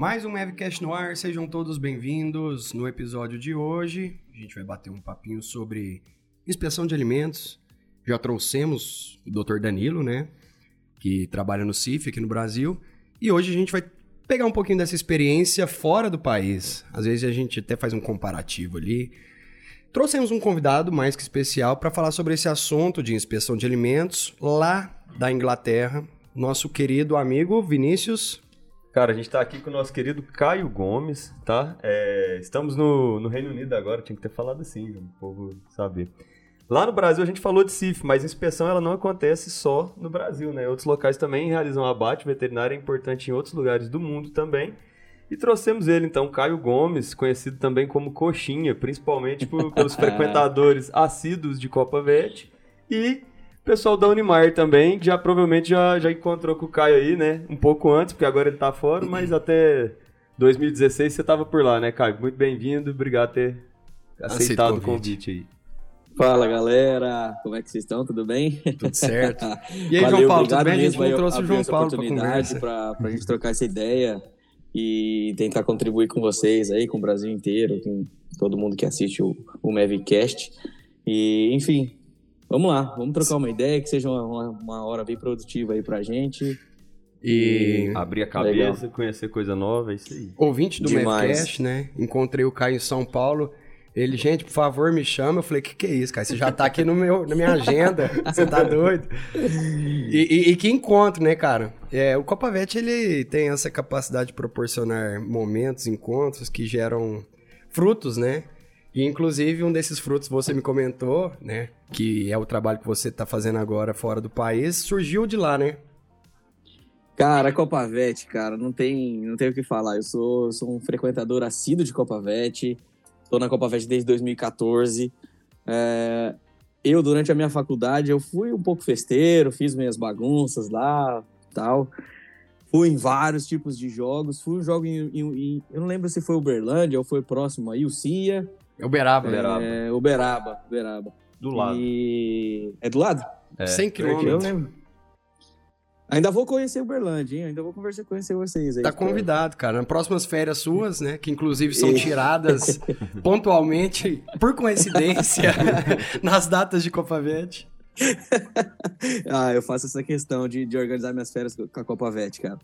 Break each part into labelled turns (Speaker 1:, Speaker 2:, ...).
Speaker 1: Mais um Mavcast no ar, sejam todos bem-vindos. No episódio de hoje, a gente vai bater um papinho sobre inspeção de alimentos. Já trouxemos o Dr. Danilo, né? Que trabalha no CIF aqui no Brasil. E hoje a gente vai pegar um pouquinho dessa experiência fora do país. Às vezes a gente até faz um comparativo ali. Trouxemos um convidado mais que especial para falar sobre esse assunto de inspeção de alimentos lá da Inglaterra, nosso querido amigo Vinícius.
Speaker 2: Cara, a gente tá aqui com o nosso querido Caio Gomes, tá? É, estamos no, no Reino Unido agora, tinha que ter falado assim, o povo saber. Lá no Brasil a gente falou de CIF, mas a inspeção ela não acontece só no Brasil, né? Outros locais também realizam abate veterinário, é importante em outros lugares do mundo também. E trouxemos ele, então, Caio Gomes, conhecido também como Coxinha, principalmente por, pelos frequentadores assíduos de Copa Vet. E pessoal da Unimar também, que já provavelmente já, já encontrou com o Caio aí, né? Um pouco antes, porque agora ele tá fora, mas até 2016 você tava por lá, né, Caio? Muito bem-vindo, obrigado por ter aceitado o convite aí.
Speaker 3: Fala galera, como é que vocês estão? Tudo bem?
Speaker 1: Tudo certo. E aí, Valeu, João Paulo, tudo bem? A gente não trouxe o João Paulo
Speaker 3: oportunidade para a gente trocar essa ideia e tentar contribuir com vocês aí, com o Brasil inteiro, com todo mundo que assiste o, o Mavcast. E, enfim, vamos lá, vamos trocar uma ideia, que seja uma, uma hora bem produtiva aí pra gente.
Speaker 2: E, e abrir a cabeça, legal. conhecer coisa nova, é isso aí.
Speaker 1: Ouvinte do Mavcast, né? Encontrei o Caio em São Paulo. Ele, gente, por favor, me chama. Eu falei, que que é isso, cara? Você já tá aqui no meu, na minha agenda. Você tá doido? E, e, e, que encontro, né, cara? É, o Copavete, ele tem essa capacidade de proporcionar momentos, encontros que geram frutos, né? E, inclusive, um desses frutos você me comentou, né? Que é o trabalho que você tá fazendo agora fora do país, surgiu de lá, né?
Speaker 3: Cara, Copavete, cara, não tem, não tem o que falar. Eu sou, sou um frequentador assíduo de Copavete. Tô na Copa Verde desde 2014. É, eu, durante a minha faculdade, eu fui um pouco festeiro, fiz minhas bagunças lá, tal. Fui em vários tipos de jogos. Fui um jogo em, em, em eu não lembro se foi Uberlândia ou foi próximo aí, o CIA.
Speaker 1: É Uberaba.
Speaker 3: É, Uberaba, Uberaba.
Speaker 2: Do lado.
Speaker 3: E... É do lado?
Speaker 1: É. 100 quilômetros. Eu lembro.
Speaker 3: Ainda vou conhecer Uberlândia, hein? Ainda vou conversar, conhecer vocês aí.
Speaker 1: Tá convidado, cara. Nas próximas férias suas, né? Que inclusive são tiradas pontualmente, por coincidência, nas datas de Copa Verde.
Speaker 3: ah, eu faço essa questão de, de organizar minhas férias com a Copa Vete, cara.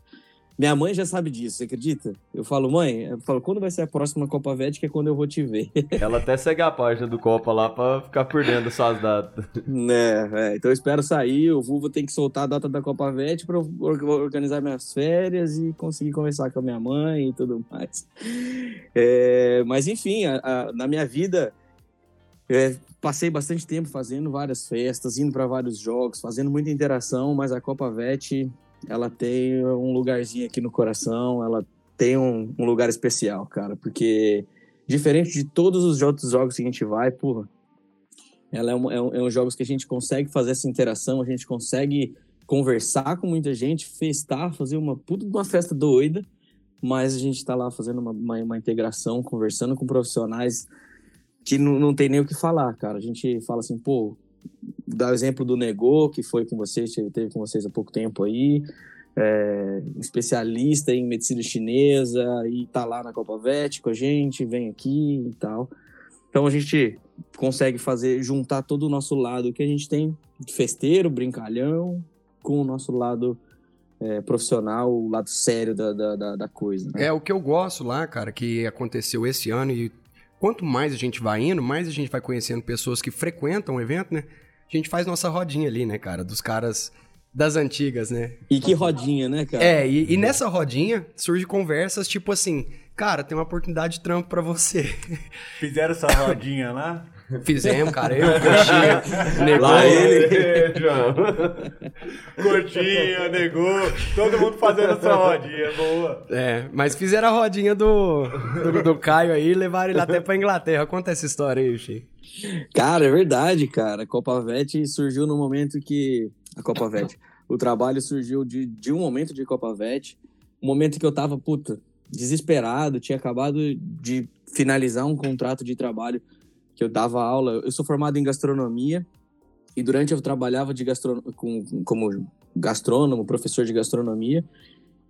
Speaker 3: Minha mãe já sabe disso, você acredita? Eu falo, mãe, eu falo, quando vai ser a próxima Copa Vet, que é quando eu vou te ver.
Speaker 2: Ela até segue a página do Copa lá pra ficar das suas datas.
Speaker 3: Né, é, então eu espero sair, o Vulva tem que soltar a data da Copa Vet pra eu organizar minhas férias e conseguir conversar com a minha mãe e tudo mais. É, mas enfim, a, a, na minha vida, é, passei bastante tempo fazendo várias festas, indo para vários jogos, fazendo muita interação, mas a Copa Vet ela tem um lugarzinho aqui no coração, ela tem um, um lugar especial, cara, porque diferente de todos os outros jogos que a gente vai, porra, ela é um, é um, é um jogos que a gente consegue fazer essa interação, a gente consegue conversar com muita gente, festar, fazer uma puta uma festa doida, mas a gente tá lá fazendo uma, uma, uma integração, conversando com profissionais que não, não tem nem o que falar, cara. A gente fala assim, pô, dar o exemplo do Negô, que foi com vocês, teve com vocês há pouco tempo aí, é, especialista em medicina chinesa e tá lá na Copa Vet com a gente, vem aqui e tal. Então a gente consegue fazer, juntar todo o nosso lado que a gente tem festeiro, brincalhão, com o nosso lado é, profissional, o lado sério da, da, da coisa.
Speaker 1: Né? É, o que eu gosto lá, cara, que aconteceu esse ano e quanto mais a gente vai indo, mais a gente vai conhecendo pessoas que frequentam o evento, né? A gente faz nossa rodinha ali, né, cara? Dos caras das antigas, né?
Speaker 3: E que rodinha, né, cara?
Speaker 1: É, e, e nessa rodinha surge conversas tipo assim, cara, tem uma oportunidade de trampo para você.
Speaker 2: Fizeram essa rodinha lá?
Speaker 1: Fizemos, cara. Eu, coxinha, negou.
Speaker 2: Lá ele, João. Coxinha, negou. Todo mundo fazendo essa rodinha, boa.
Speaker 1: É, mas fizeram a rodinha do, do, do Caio aí e levaram ele até pra Inglaterra. Conta essa história aí, Chico.
Speaker 3: Cara, é verdade, cara. A Copa Vet surgiu no momento que. A Copa Vet. O trabalho surgiu de, de um momento de Copa Vet. Um momento que eu tava, puta, desesperado. Tinha acabado de finalizar um contrato de trabalho que eu dava aula. Eu sou formado em gastronomia e durante eu trabalhava de gastro, com, como gastrônomo, professor de gastronomia.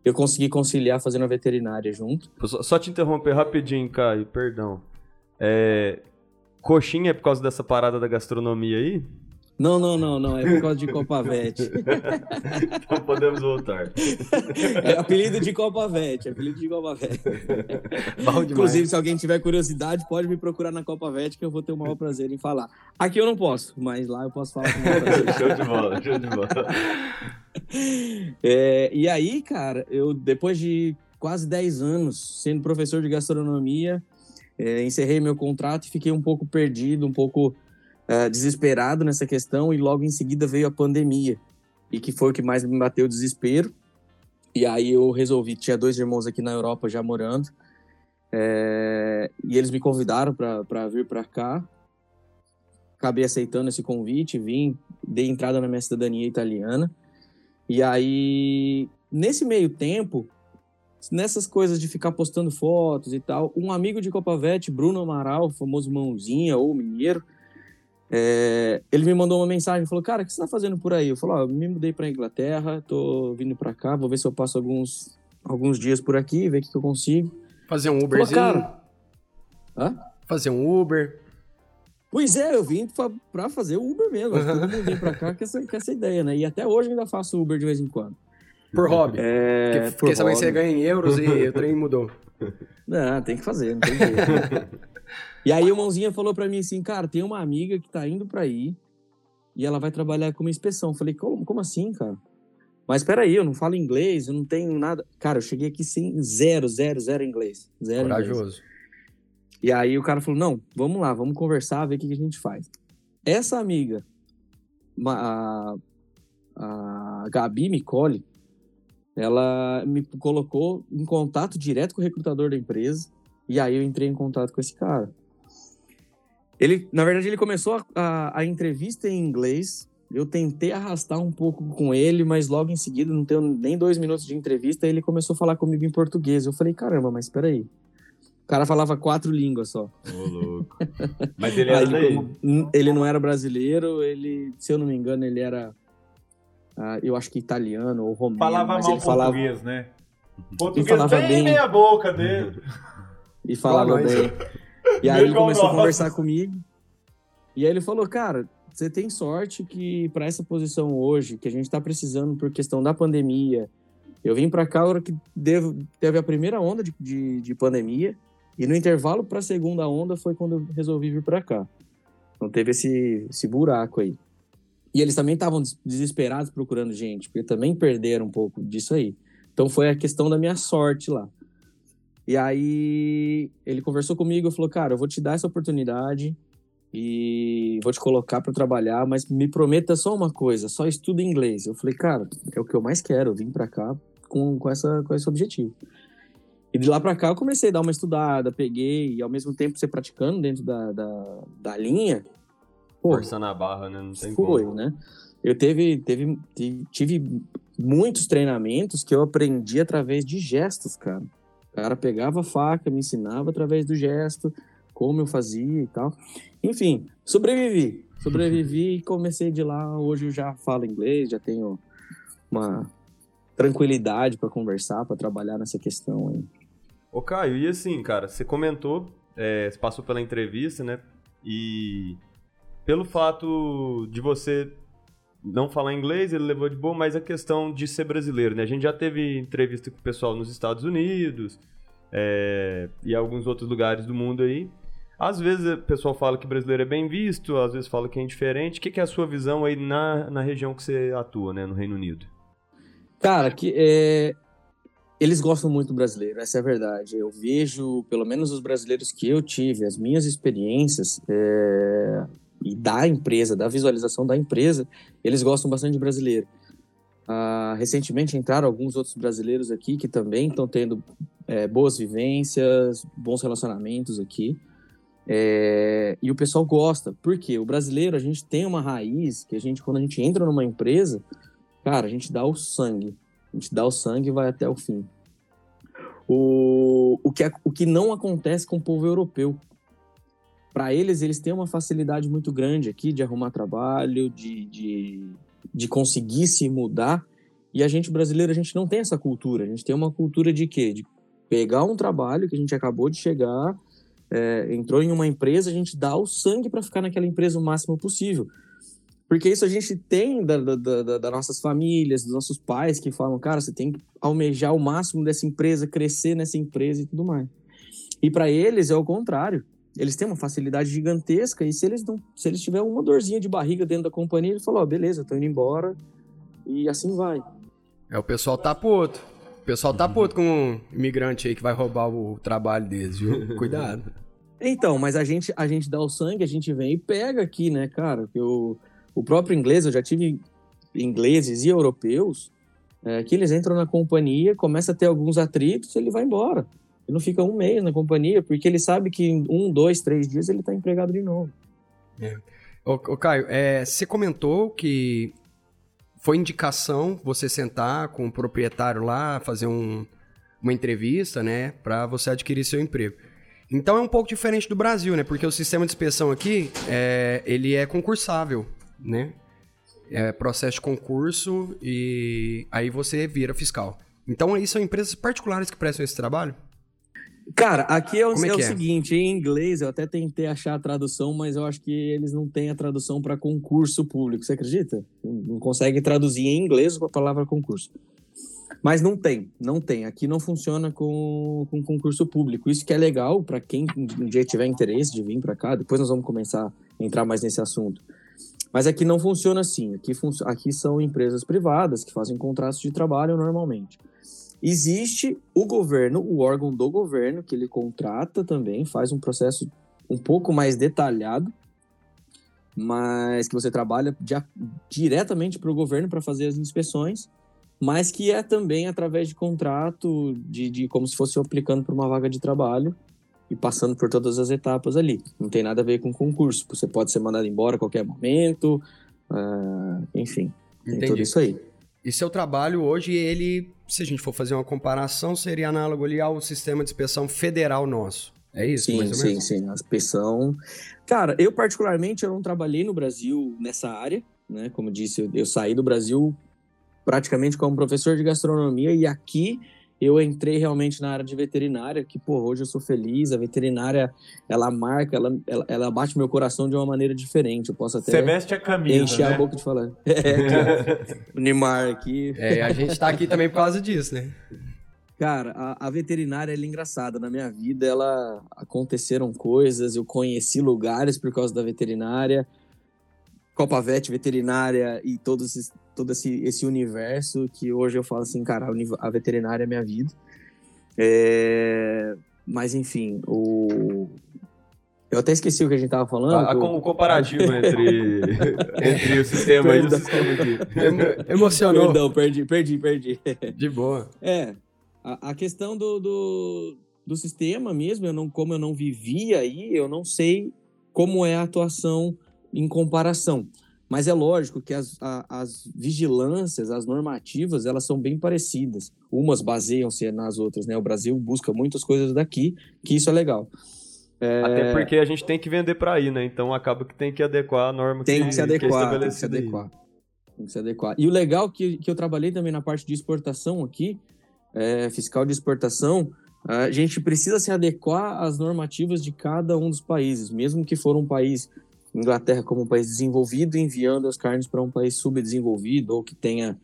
Speaker 3: eu consegui conciliar fazendo a veterinária junto.
Speaker 2: Só, só te interromper rapidinho, Caio, perdão. É, coxinha é por causa dessa parada da gastronomia aí?
Speaker 3: Não, não, não, não. É por causa de Copavete.
Speaker 2: então podemos voltar.
Speaker 3: É apelido de Copavete, é apelido de Copavete. Inclusive, se alguém tiver curiosidade, pode me procurar na Copavete que eu vou ter o maior prazer em falar. Aqui eu não posso, mas lá eu posso falar com
Speaker 2: Show de bola, show de bola.
Speaker 3: É, e aí, cara, eu depois de quase 10 anos sendo professor de gastronomia, é, encerrei meu contrato e fiquei um pouco perdido, um pouco uh, desesperado nessa questão e logo em seguida veio a pandemia e que foi o que mais me bateu o desespero. E aí eu resolvi, tinha dois irmãos aqui na Europa já morando, é, e eles me convidaram para vir para cá. Acabei aceitando esse convite, vim, dei entrada na minha cidadania italiana. E aí, nesse meio tempo, nessas coisas de ficar postando fotos e tal, um amigo de Copavete, Bruno Amaral, famoso mãozinha ou mineiro, é, ele me mandou uma mensagem, falou, cara, o que você tá fazendo por aí? Eu falei, ó, oh, me mudei pra Inglaterra, tô vindo pra cá, vou ver se eu passo alguns, alguns dias por aqui, ver o que, que eu consigo.
Speaker 1: Fazer um Uberzinho? Falou, cara... Hã? Fazer um Uber?
Speaker 3: Pois é, eu vim pra, pra fazer o Uber mesmo. Todo mundo vem pra cá com essa, com essa ideia, né? E até hoje eu ainda faço Uber de vez em quando.
Speaker 1: Por hobby?
Speaker 3: É,
Speaker 1: porque, por porque
Speaker 3: hobby.
Speaker 1: você ganha em euros e o trem mudou.
Speaker 3: Não, tem que fazer, não tem jeito. E aí o mãozinha falou para mim assim, cara, tem uma amiga que tá indo para aí e ela vai trabalhar como inspeção. falei, como, como assim, cara? Mas peraí, eu não falo inglês, eu não tenho nada. Cara, eu cheguei aqui sem zero, zero, zero inglês. Zero
Speaker 1: Corajoso.
Speaker 3: Inglês. E aí o cara falou, não, vamos lá, vamos conversar, ver o que, que a gente faz. Essa amiga, a, a Gabi Micoli, ela me colocou em contato direto com o recrutador da empresa. E aí eu entrei em contato com esse cara. Ele, na verdade, ele começou a, a, a, entrevista em inglês. Eu tentei arrastar um pouco com ele, mas logo em seguida, não tenho nem dois minutos de entrevista, ele começou a falar comigo em português. Eu falei, caramba, mas peraí. O cara falava quatro línguas só.
Speaker 2: Ô, louco. Mas ele era ele?
Speaker 3: Ele não era brasileiro, ele, se eu não me engano, ele era, uh, eu acho que italiano ou romeno.
Speaker 4: Falava
Speaker 3: mal
Speaker 4: português,
Speaker 3: falava...
Speaker 4: né? Português falava bem, bem meia boca dele.
Speaker 3: E falava bem. E aí ele começou a conversar comigo. E aí ele falou, cara, você tem sorte que para essa posição hoje, que a gente está precisando por questão da pandemia, eu vim para cá a hora que devo, teve a primeira onda de, de, de pandemia, e no intervalo para a segunda onda foi quando eu resolvi vir para cá. Então teve esse, esse buraco aí. E eles também estavam desesperados procurando gente, porque também perderam um pouco disso aí. Então foi a questão da minha sorte lá. E aí ele conversou comigo e falou: Cara, eu vou te dar essa oportunidade e vou te colocar para trabalhar, mas me prometa só uma coisa: só estuda inglês. Eu falei: Cara, é o que eu mais quero, eu vim para cá com, com, essa, com esse objetivo. E de lá para cá eu comecei a dar uma estudada, peguei, e ao mesmo tempo você praticando dentro da, da, da linha.
Speaker 2: Pô, Forçando a barra, né? Não tem
Speaker 3: foi,
Speaker 2: como.
Speaker 3: né? Eu teve, teve, tive muitos treinamentos que eu aprendi através de gestos, cara cara pegava a faca, me ensinava através do gesto, como eu fazia e tal. Enfim, sobrevivi. Sobrevivi e comecei de lá. Hoje eu já falo inglês, já tenho uma tranquilidade para conversar, para trabalhar nessa questão aí.
Speaker 2: Ô Caio, e assim, cara, você comentou, é, você passou pela entrevista, né? E pelo fato de você não falar inglês, ele levou de boa, mas a questão de ser brasileiro, né? A gente já teve entrevista com o pessoal nos Estados Unidos é, e alguns outros lugares do mundo aí. Às vezes o pessoal fala que brasileiro é bem visto, às vezes fala que é indiferente. O que, que é a sua visão aí na, na região que você atua, né, no Reino Unido?
Speaker 3: Cara, que é... eles gostam muito do brasileiro, essa é a verdade. Eu vejo, pelo menos os brasileiros que eu tive, as minhas experiências, é e da empresa, da visualização da empresa, eles gostam bastante de brasileiro. Uh, recentemente entraram alguns outros brasileiros aqui que também estão tendo é, boas vivências, bons relacionamentos aqui. É, e o pessoal gosta, porque o brasileiro, a gente tem uma raiz que a gente, quando a gente entra numa empresa, cara, a gente dá o sangue. A gente dá o sangue e vai até o fim. O, o, que, é, o que não acontece com o povo europeu para eles, eles têm uma facilidade muito grande aqui de arrumar trabalho, de, de, de conseguir se mudar. E a gente brasileiro, a gente não tem essa cultura. A gente tem uma cultura de quê? De pegar um trabalho que a gente acabou de chegar, é, entrou em uma empresa, a gente dá o sangue para ficar naquela empresa o máximo possível. Porque isso a gente tem da, da, da, das nossas famílias, dos nossos pais que falam, cara, você tem que almejar o máximo dessa empresa, crescer nessa empresa e tudo mais. E para eles é o contrário. Eles têm uma facilidade gigantesca e se eles não, se eles tiverem uma dorzinha de barriga dentro da companhia, ele falou, oh, beleza, tô indo embora e assim vai.
Speaker 1: É, o pessoal tá puto. O pessoal tá puto com um imigrante aí que vai roubar o trabalho deles, viu? Cuidado.
Speaker 3: Então, mas a gente, a gente dá o sangue, a gente vem e pega aqui, né, cara? Que o, o próprio inglês, eu já tive ingleses e europeus é, que eles entram na companhia, começa a ter alguns atritos, ele vai embora. Ele não fica um mês na companhia, porque ele sabe que em um, dois, três dias ele está empregado de novo.
Speaker 1: É. Ô, ô Caio, é, você comentou que foi indicação você sentar com o proprietário lá, fazer um, uma entrevista, né, para você adquirir seu emprego. Então é um pouco diferente do Brasil, né? Porque o sistema de inspeção aqui, é, ele é concursável, né? É processo de concurso e aí você vira fiscal. Então aí são empresas particulares que prestam esse trabalho?
Speaker 3: Cara, aqui é o, é é o seguinte, em inglês eu até tentei achar a tradução, mas eu acho que eles não têm a tradução para concurso público, você acredita? Não consegue traduzir em inglês a palavra concurso. Mas não tem, não tem. Aqui não funciona com, com concurso público. Isso que é legal para quem um dia tiver interesse de vir para cá. Depois nós vamos começar a entrar mais nesse assunto. Mas aqui não funciona assim. Aqui, aqui são empresas privadas que fazem contratos de trabalho normalmente. Existe o governo, o órgão do governo, que ele contrata também, faz um processo um pouco mais detalhado, mas que você trabalha diretamente para o governo para fazer as inspeções, mas que é também através de contrato, de, de como se fosse aplicando para uma vaga de trabalho e passando por todas as etapas ali. Não tem nada a ver com concurso. Você pode ser mandado embora a qualquer momento, uh, enfim, tem tudo isso aí.
Speaker 1: E seu trabalho hoje, ele, se a gente for fazer uma comparação, seria análogo ali ao sistema de inspeção federal nosso. É isso?
Speaker 3: Sim, sim, sim. A inspeção. Cara, eu particularmente eu não trabalhei no Brasil nessa área, né? Como disse, eu, eu saí do Brasil praticamente como professor de gastronomia e aqui eu entrei realmente na área de veterinária, que, pô, hoje eu sou feliz, a veterinária, ela marca, ela, ela, ela bate meu coração de uma maneira diferente, eu posso até...
Speaker 2: Você veste a camisa,
Speaker 3: Encher
Speaker 2: né?
Speaker 3: a boca de falar. É, o Neymar aqui...
Speaker 1: É, a gente tá aqui também por causa disso, né?
Speaker 3: Cara, a, a veterinária, ela é engraçada, na minha vida, ela aconteceram coisas, eu conheci lugares por causa da veterinária, Copa Vet, veterinária e todo, esse, todo esse, esse universo que hoje eu falo assim, cara, a veterinária é minha vida. É... Mas enfim, o... eu até esqueci o que a gente tava falando.
Speaker 2: Ah, o comparativo entre, entre o sistema e o sistema aqui.
Speaker 1: Emocionou.
Speaker 3: Perdão, perdi, perdi, perdi.
Speaker 1: De boa.
Speaker 3: É, a, a questão do, do, do sistema mesmo, eu não, como eu não vivia aí, eu não sei como é a atuação em comparação. Mas é lógico que as, a, as vigilâncias, as normativas, elas são bem parecidas. Umas baseiam-se nas outras, né? O Brasil busca muitas coisas daqui, que isso é legal.
Speaker 2: É... Até porque a gente tem que vender para aí, né? Então acaba que tem que adequar a norma
Speaker 3: tem
Speaker 2: que,
Speaker 3: que se adequar, que é tem que se adequar. Tem que se adequar. E o legal que, que eu trabalhei também na parte de exportação aqui, é, fiscal de exportação, a gente precisa se adequar às normativas de cada um dos países, mesmo que for um país Inglaterra como um país desenvolvido enviando as carnes para um país subdesenvolvido ou que tenha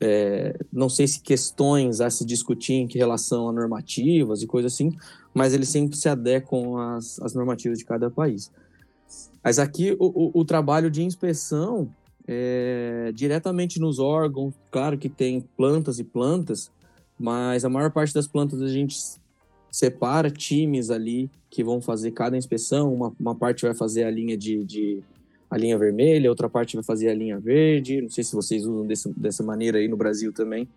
Speaker 3: é, não sei se questões a se discutir em relação a normativas e coisas assim, mas eles sempre se adequam às, às normativas de cada país. Mas aqui o, o, o trabalho de inspeção é, diretamente nos órgãos, claro que tem plantas e plantas, mas a maior parte das plantas a gente separa times ali que vão fazer cada inspeção. Uma, uma parte vai fazer a linha de, de, a linha vermelha, outra parte vai fazer a linha verde. Não sei se vocês usam desse, dessa maneira aí no Brasil também.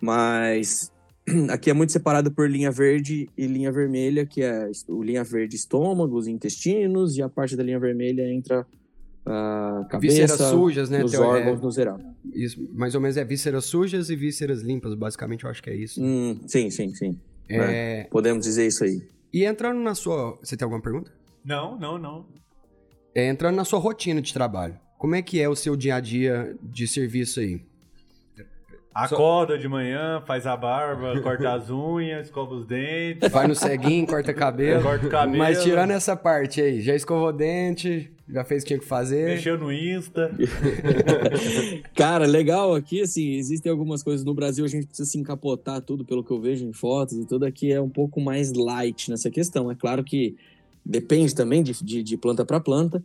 Speaker 3: Mas aqui é muito separado por linha verde e linha vermelha, que é o linha verde estômago, os intestinos, e a parte da linha vermelha entra a cabeça,
Speaker 1: vísceras sujas, né?
Speaker 3: Os órgãos é, no geral.
Speaker 1: Isso, mais ou menos é vísceras sujas e vísceras limpas, basicamente eu acho que é isso.
Speaker 3: Hum, sim, sim, sim. É... Podemos dizer isso aí.
Speaker 1: E entrando na sua. Você tem alguma pergunta?
Speaker 2: Não, não, não.
Speaker 1: É, entrando na sua rotina de trabalho, como é que é o seu dia a dia de serviço aí?
Speaker 4: Acorda de manhã, faz a barba, corta as unhas, escova os dentes.
Speaker 1: Vai no ceguinho, corta cabelo.
Speaker 4: Corta o cabelo.
Speaker 1: Mas tirando essa parte aí, já escovou dente, já fez o que tinha que fazer.
Speaker 4: Mexeu no Insta.
Speaker 3: Cara, legal aqui, assim, existem algumas coisas no Brasil, a gente precisa se encapotar tudo, pelo que eu vejo em fotos e tudo aqui é um pouco mais light nessa questão. É claro que depende também de, de, de planta para planta,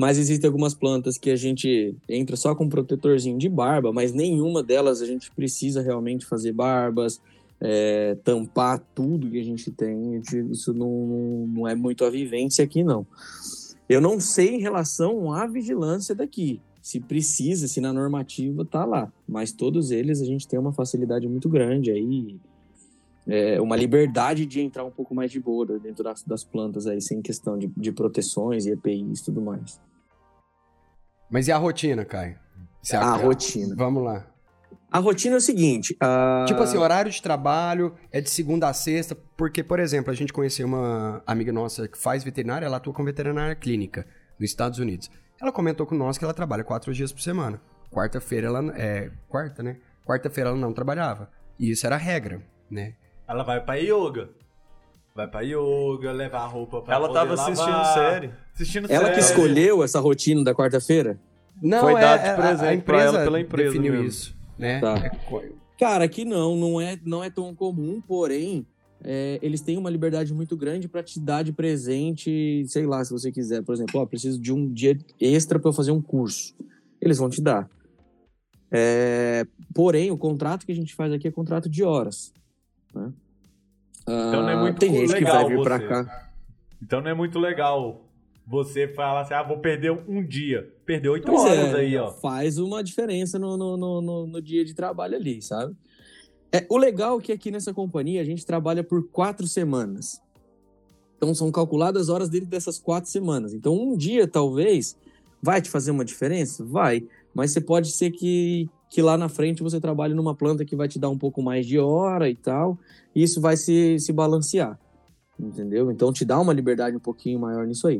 Speaker 3: mas existem algumas plantas que a gente entra só com protetorzinho de barba, mas nenhuma delas a gente precisa realmente fazer barbas, é, tampar tudo que a gente tem. Isso não, não é muito a vivência aqui, não. Eu não sei em relação à vigilância daqui. Se precisa, se na normativa tá lá. Mas todos eles a gente tem uma facilidade muito grande aí. É, uma liberdade de entrar um pouco mais de boa dentro das, das plantas aí, sem questão de, de proteções e EPIs e tudo mais.
Speaker 1: Mas e a rotina, Caio?
Speaker 3: Você a rotina.
Speaker 1: Vamos lá.
Speaker 3: A rotina é o seguinte. Uh...
Speaker 1: Tipo assim, horário de trabalho é de segunda a sexta, porque, por exemplo, a gente conheceu uma amiga nossa que faz veterinária, ela atua com veterinária clínica nos Estados Unidos. Ela comentou com nós que ela trabalha quatro dias por semana. Quarta-feira ela. É. Quarta, né? Quarta-feira ela não trabalhava. E isso era a regra, né?
Speaker 4: Ela vai pra yoga. Vai pra yoga, levar a roupa pra
Speaker 2: Ela tava lavar, assistindo série.
Speaker 3: Assistindo Ela série. que escolheu essa rotina da quarta-feira?
Speaker 1: Não, Foi é, dado de presente a, a empresa ela pela empresa definiu mesmo. isso, né? Tá. É...
Speaker 3: Cara, aqui não, não é, não é tão comum, porém, é, eles têm uma liberdade muito grande para te dar de presente, sei lá, se você quiser. Por exemplo, ó, preciso de um dia extra para eu fazer um curso. Eles vão te dar. É, porém, o contrato que a gente faz aqui é contrato de horas. Né?
Speaker 4: Então não é ah, muito Tem gente que vai vir para cá. Então não é muito legal você falar assim, ah, vou perder um dia. Perdeu oito horas é, aí, ó.
Speaker 3: Faz uma diferença no, no, no, no, dia de trabalho ali, sabe? É, o legal é que aqui nessa companhia a gente trabalha por quatro semanas. Então são calculadas horas dentro dessas quatro semanas. Então um dia, talvez, vai te fazer uma diferença? Vai. Mas você pode ser que, que lá na frente você trabalhe numa planta que vai te dar um pouco mais de hora e tal, e isso vai se, se balancear, entendeu? Então te dá uma liberdade um pouquinho maior nisso aí.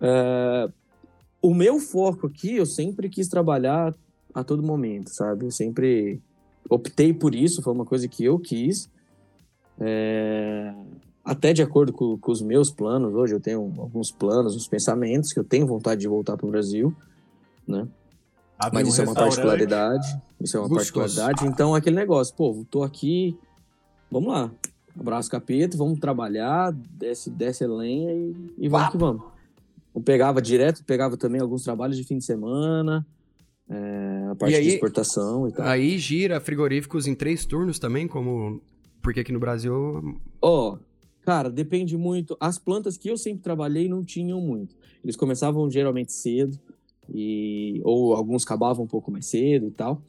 Speaker 3: Uh, o meu foco aqui, eu sempre quis trabalhar a todo momento, sabe? Eu sempre optei por isso, foi uma coisa que eu quis. É, até de acordo com, com, os meus planos, hoje eu tenho alguns planos, uns pensamentos que eu tenho vontade de voltar para o Brasil, né? Mas isso um é uma particularidade. Isso é uma Gostoso. particularidade. Então, aquele negócio, pô, tô aqui, vamos lá. Abraço capeta, vamos trabalhar, desce, desce a lenha e, e vamos que vamos. Eu pegava direto, pegava também alguns trabalhos de fim de semana, é, a parte aí, de exportação e tal.
Speaker 1: Aí gira frigoríficos em três turnos também, como. Porque aqui no Brasil.
Speaker 3: Ó, oh, cara, depende muito. As plantas que eu sempre trabalhei não tinham muito. Eles começavam geralmente cedo e ou alguns acabavam um pouco mais cedo e tal.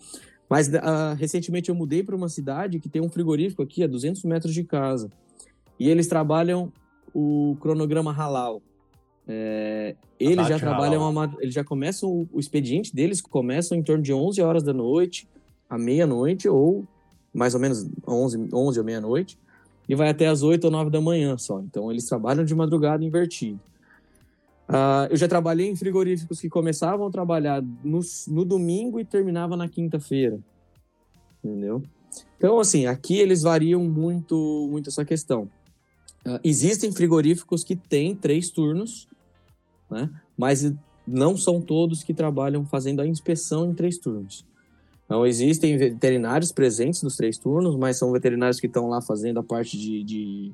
Speaker 3: Mas uh, recentemente eu mudei para uma cidade que tem um frigorífico aqui a 200 metros de casa e eles trabalham o cronograma halal. É, eles já trabalham, uma, eles já começam o, o expediente deles começam em torno de 11 horas da noite à meia-noite ou mais ou menos 11, 11 ou meia-noite e vai até as 8 ou 9 da manhã só. Então eles trabalham de madrugada invertido. Uh, eu já trabalhei em frigoríficos que começavam a trabalhar no, no domingo e terminava na quinta-feira. Entendeu? Então, assim, aqui eles variam muito, muito essa questão. Uh, existem frigoríficos que têm três turnos, né? Mas não são todos que trabalham fazendo a inspeção em três turnos. Então, existem veterinários presentes nos três turnos, mas são veterinários que estão lá fazendo a parte de, de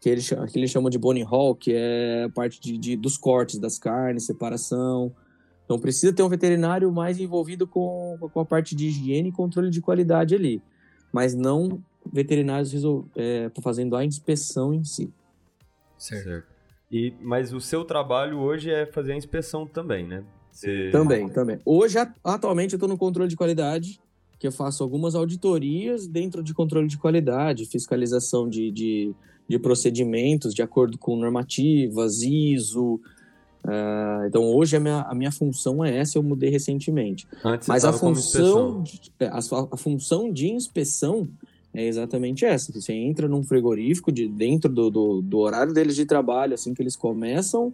Speaker 3: que eles, que eles chamam de bone hall, que é a parte de, de, dos cortes das carnes, separação. Então precisa ter um veterinário mais envolvido com, com a parte de higiene e controle de qualidade ali, mas não veterinários é, fazendo a inspeção em si.
Speaker 2: Certo. E, mas o seu trabalho hoje é fazer a inspeção também, né?
Speaker 3: Você... Também, também. Hoje, atualmente, eu estou no controle de qualidade, que eu faço algumas auditorias dentro de controle de qualidade, fiscalização de, de de procedimentos de acordo com normativas, ISO. Uh, então, hoje a minha, a minha função é essa, eu mudei recentemente. Antes Mas a função, de, é, a, a, função de inspeção é exatamente essa. Você entra num frigorífico de, dentro do, do, do horário deles de trabalho, assim que eles começam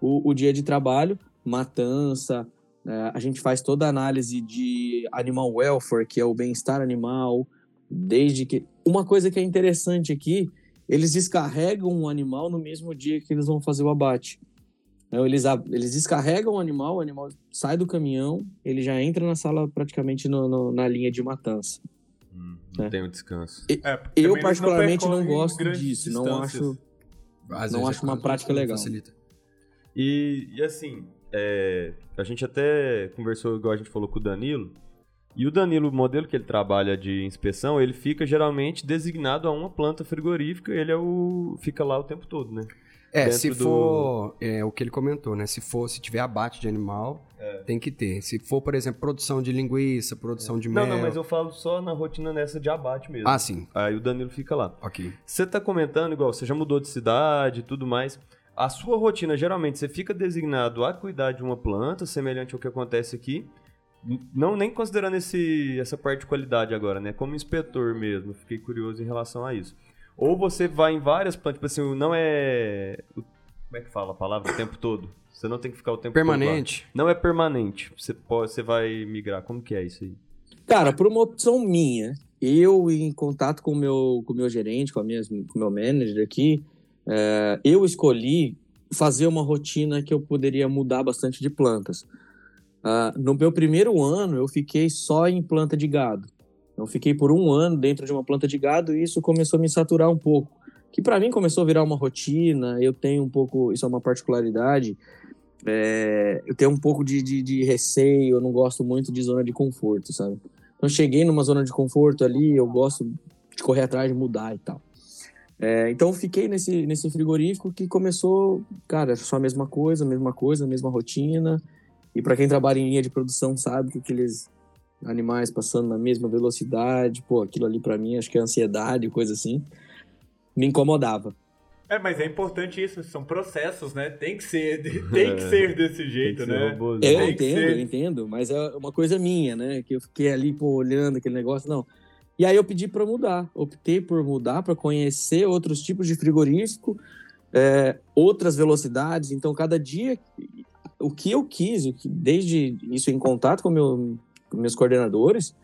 Speaker 3: o, o dia de trabalho, matança, É, a gente faz toda a análise de animal welfare, que é o bem-estar animal, desde que. Uma coisa que é interessante aqui, eles descarregam o animal no mesmo dia que eles vão fazer o abate. Então, eles, eles descarregam o animal, o animal sai do caminhão, ele já entra na sala praticamente no, no, na linha de matança.
Speaker 2: Hum, não é. tem o descanso.
Speaker 3: É, eu, particularmente, não, não gosto disso. Não acho, não acho uma prática legal. Facilita.
Speaker 2: E, e assim, é, a gente até conversou, igual a gente falou com o Danilo, e o Danilo, o modelo que ele trabalha de inspeção, ele fica geralmente designado a uma planta frigorífica, ele é o fica lá o tempo todo, né?
Speaker 1: É, se do... for é, o que ele comentou, né? Se for, se tiver abate de animal, é. tem que ter. Se for, por exemplo, produção de linguiça, produção é. de mel.
Speaker 2: Não, não, mas eu falo só na rotina nessa de abate mesmo.
Speaker 1: Ah, sim.
Speaker 2: Aí o Danilo fica lá.
Speaker 1: Ok.
Speaker 2: Você tá comentando, igual, você já mudou de cidade e tudo mais. A sua rotina, geralmente, você fica designado a cuidar de uma planta, semelhante ao que acontece aqui. Não nem considerando esse, essa parte de qualidade agora, né? Como inspetor mesmo, fiquei curioso em relação a isso. Ou você vai em várias plantas, tipo assim, não é. Como é que fala a palavra? O tempo todo. Você não tem que ficar o tempo
Speaker 1: permanente.
Speaker 2: todo. Permanente? Não é permanente. Você, pode, você vai migrar. Como que é isso aí?
Speaker 3: Cara, por uma opção minha, eu em contato com o meu, com o meu gerente, com, a minha, com o meu manager aqui, é, eu escolhi fazer uma rotina que eu poderia mudar bastante de plantas. Uh, no meu primeiro ano, eu fiquei só em planta de gado. Eu fiquei por um ano dentro de uma planta de gado e isso começou a me saturar um pouco. Que para mim começou a virar uma rotina. Eu tenho um pouco, isso é uma particularidade. É, eu tenho um pouco de, de, de, receio. Eu não gosto muito de zona de conforto, sabe? Então cheguei numa zona de conforto ali. Eu gosto de correr atrás, de mudar e tal. É, então fiquei nesse, nesse frigorífico que começou, cara, só a mesma coisa, mesma coisa, mesma rotina. E para quem trabalha em linha de produção sabe que aqueles animais passando na mesma velocidade, pô, aquilo ali para mim acho que é ansiedade, coisa assim, me incomodava.
Speaker 4: É, mas é importante isso, são processos, né? Tem que ser, tem que ser desse jeito, né?
Speaker 3: Robôs, eu tem entendo, eu entendo, mas é uma coisa minha, né? Que eu fiquei ali, pô, olhando aquele negócio, não. E aí eu pedi para mudar, optei por mudar para conhecer outros tipos de frigorífico, é, outras velocidades. Então, cada dia, o que eu quis, desde isso em contato com, meu, com meus coordenadores,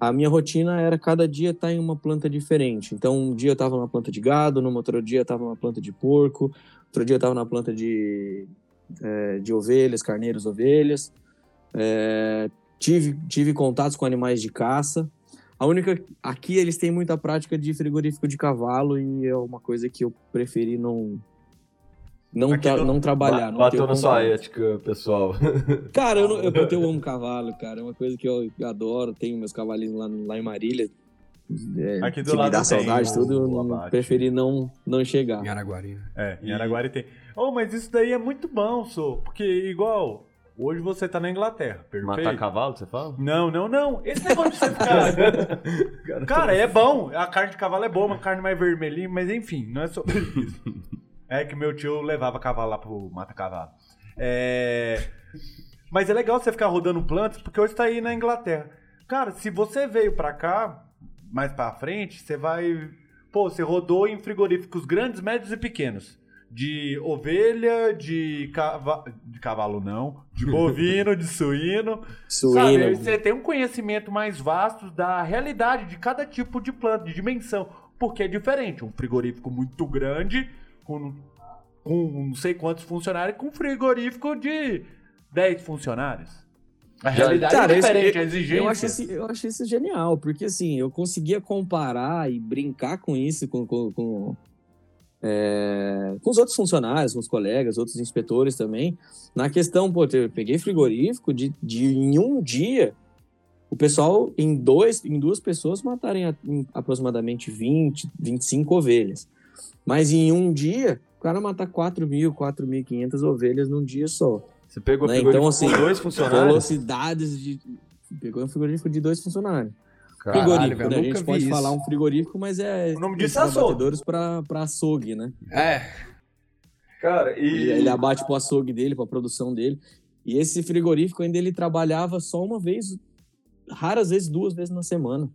Speaker 3: a minha rotina era cada dia estar tá em uma planta diferente. Então, um dia eu estava numa planta de gado, no outro dia eu estava numa planta de porco, outro dia eu estava na planta de, é, de ovelhas, carneiros, ovelhas. É, tive, tive contatos com animais de caça. A única. Aqui eles têm muita prática de frigorífico de cavalo e é uma coisa que eu preferi não. Não, tra não trabalhar. Não
Speaker 2: bateu na sua ética, pessoal.
Speaker 3: Cara, eu, eu, eu amo cavalo, cara. É uma coisa que eu, eu adoro. Tenho meus cavalinhos lá, lá em Marília. É, Aqui do lado me dá saudade, tudo. Eu preferi não, não chegar.
Speaker 1: Em Araguari.
Speaker 4: Né? É, em Araguari tem. Oh, mas isso daí é muito bom, sou. Porque, igual, Hoje você tá na Inglaterra, perfeito?
Speaker 2: Matar cavalo, você fala?
Speaker 4: Não, não, não. Esse negócio de você ficar... Cara, Cara, é bom. A carne de cavalo é boa, uma carne mais vermelhinha, mas enfim, não é isso. É que meu tio levava cavalo lá pro mata-cavalo. É... Mas é legal você ficar rodando plantas, porque hoje tá aí na Inglaterra. Cara, se você veio pra cá, mais pra frente, você vai... Pô, você rodou em frigoríficos grandes, médios e pequenos de ovelha, de, cava... de cavalo não, de bovino, de suíno. Suíno. Você tem um conhecimento mais vasto da realidade de cada tipo de planta, de dimensão, porque é diferente. Um frigorífico muito grande, com, com não sei quantos funcionários, com um frigorífico de 10 funcionários. A realidade Cara, é diferente, a exigência.
Speaker 3: Eu acho, isso, eu isso genial, porque assim, eu conseguia comparar e brincar com isso, com, com, com é, com os outros funcionários, com os colegas, outros inspetores também, na questão, pô, eu peguei frigorífico de, de em um dia, o pessoal, em, dois, em duas pessoas, matarem a, em aproximadamente 20, 25 ovelhas. Mas em um dia, o cara mata 4 mil, 4.500 ovelhas num dia só.
Speaker 2: Você pegou né? então, assim, dois funcionários?
Speaker 3: Velocidades de... Pegou um frigorífico de dois funcionários. Caralho, frigorífico, né? A gente pode isso. falar um frigorífico, mas é.
Speaker 4: O nome disso é açougue.
Speaker 3: Pra, pra açougue, né?
Speaker 1: É.
Speaker 2: Cara, e.
Speaker 3: Ele, ele abate pro açougue dele, pra produção dele. E esse frigorífico ainda ele trabalhava só uma vez, raras vezes, duas vezes na semana.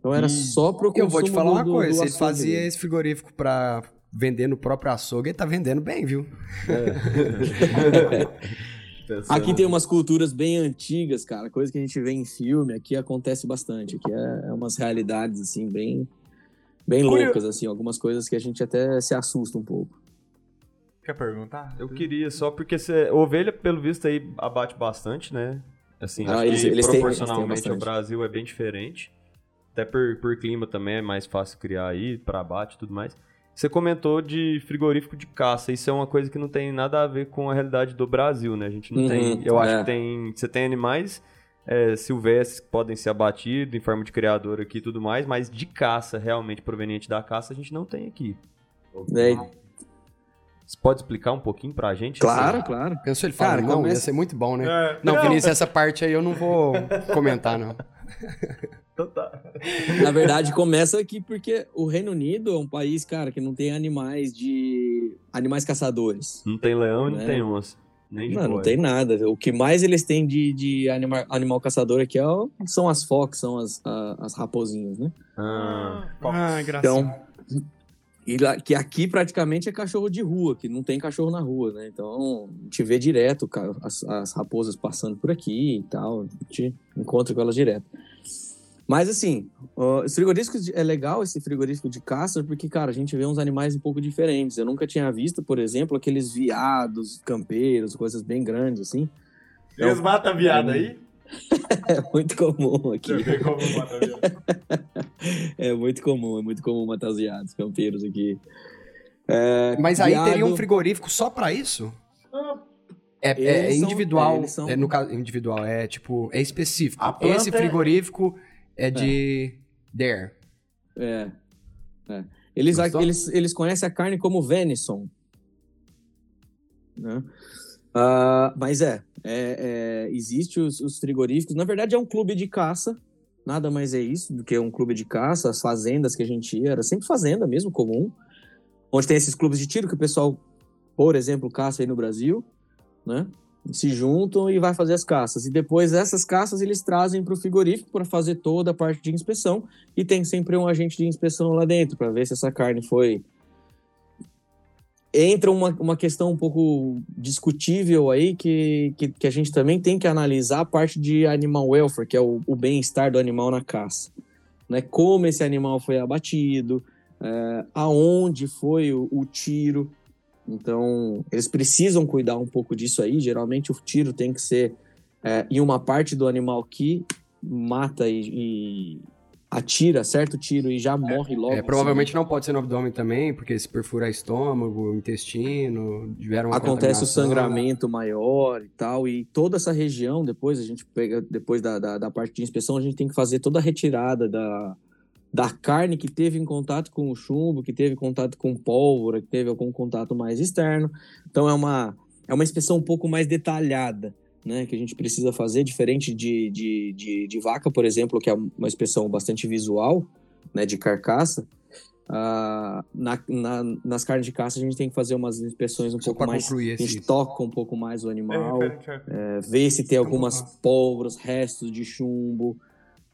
Speaker 3: Então era e... só pro consumo
Speaker 1: Eu vou te falar uma do, coisa, do se ele fazia dele. esse frigorífico pra vender no próprio açougue, ele tá vendendo bem, viu? É.
Speaker 3: Aqui tem umas culturas bem antigas, cara, coisa que a gente vê em filme, aqui acontece bastante. Aqui é, é umas realidades, assim, bem, bem
Speaker 4: Curio-
Speaker 3: loucas, assim, algumas coisas que a gente até se assusta um pouco.
Speaker 4: Quer perguntar?
Speaker 2: Eu queria só porque cê, ovelha, pelo visto, aí abate bastante, né? Assim,
Speaker 3: Ah,
Speaker 2: acho
Speaker 3: eles-
Speaker 2: que
Speaker 3: eles têm-
Speaker 2: proporcionalmente
Speaker 3: eles têm
Speaker 2: ao. Brasil é bem diferente. Até por, por clima também é mais fácil criar aí, para abate e tudo mais. Você comentou de frigorífico de caça. Isso é uma coisa que não tem nada a ver com a realidade do Brasil, né? A gente não
Speaker 3: Uhum,
Speaker 2: tem. Eu acho
Speaker 3: é.
Speaker 2: que tem. Você tem animais é, silvestres que podem ser abatidos em forma de criador aqui e tudo mais, mas de caça, realmente proveniente da caça, a gente não tem aqui.
Speaker 3: É,
Speaker 2: Você pode explicar um pouquinho pra gente?
Speaker 3: claro,
Speaker 2: assim?
Speaker 3: claro.
Speaker 1: Pensou ele fala,
Speaker 3: Cara,
Speaker 1: não,
Speaker 3: começa-
Speaker 1: ia ser muito bom, né?
Speaker 4: É,
Speaker 1: Não, Vinícius, essa parte aí eu não vou comentar, não.
Speaker 2: Então tá.
Speaker 3: Na verdade, começa aqui porque o Reino Unido é um país, cara, que não tem animais de. animais caçadores.
Speaker 2: Não tem leão e não
Speaker 3: É.
Speaker 2: tem onça. Nem de
Speaker 3: Não, não tem nada. O que mais eles têm de, de anima, animal caçador aqui é o- são as fox, são as, a- as raposinhas, né?
Speaker 2: Ah,
Speaker 1: Ah, graças.
Speaker 3: Então, e lá- que aqui praticamente é cachorro de rua, que não tem cachorro na rua, né? Então, a gente vê direto as, as raposas passando por aqui e tal, a gente encontra com elas direto. Mas assim, ó, os frigoríficos de- é legal esse frigorífico de caça, porque, cara, a gente vê uns animais um pouco diferentes. Eu nunca tinha visto, por exemplo, aqueles viados, campeiros, coisas bem grandes, assim.
Speaker 4: Eles matam viado aí?
Speaker 3: É muito comum aqui.
Speaker 4: Mata viado.
Speaker 3: É muito comum, é muito comum matar os viados, campeiros aqui. É,
Speaker 1: Mas aí teria um
Speaker 3: viado-
Speaker 1: frigorífico só pra isso?
Speaker 4: Ah,
Speaker 1: É, é- é
Speaker 3: Eles são-
Speaker 1: individual,
Speaker 3: são-
Speaker 1: é, no caso, individual, é tipo, é específico.
Speaker 4: A planta
Speaker 1: Esse
Speaker 4: é-
Speaker 1: frigorífico é de Dare.
Speaker 3: É. é. Eles,
Speaker 1: Gostou?
Speaker 3: eles, eles conhecem a carne como venison. Né? Ah, mas é, é, é, existe os, os frigoríficos. Na verdade, é um clube de caça. Nada mais é isso do que um clube de caça. As fazendas que a gente ia, era sempre fazenda mesmo, comum. Onde tem esses clubes de tiro que o pessoal, por exemplo, caça aí no Brasil, né? Se juntam e vai fazer as caças. E depois essas caças eles trazem para o frigorífico para fazer toda a parte de inspeção e tem sempre um agente de inspeção lá dentro para ver se essa carne foi. Entra uma, uma questão um pouco discutível aí que, que, que a gente também tem que analisar a parte de animal welfare, que é o, o bem-estar do animal na caça. Né? Como esse animal foi abatido, é, aonde foi o, o tiro. Então, eles precisam cuidar um pouco disso aí. Geralmente, o tiro tem que ser é, em uma parte do animal que mata e, e atira certo tiro e já morre logo.
Speaker 1: É, provavelmente não pode ser no abdômen também, porque se perfura estômago, intestino, tiveram
Speaker 3: acontece o
Speaker 1: contaminação.
Speaker 3: sangramento maior e tal, e toda essa região, depois a gente pega, depois da, da, da parte de inspeção, a gente tem que fazer toda a retirada da, da carne que teve em contato com o chumbo, que teve contato com pólvora, que teve algum contato mais externo. Então é uma, é uma inspeção um pouco mais detalhada, né, que a gente precisa fazer, diferente de, de, de, de vaca, por exemplo, que é uma inspeção bastante visual, né, de carcaça. Ah, na, na- nas carnes de caça a gente tem que fazer umas inspeções um
Speaker 1: Só
Speaker 3: pouco mais
Speaker 1: concluir
Speaker 3: a gente
Speaker 1: esse...
Speaker 3: toca um pouco mais o
Speaker 4: É
Speaker 3: animal,
Speaker 4: referente a-
Speaker 3: é, vê se tem algumas pólvoras, restos de chumbo,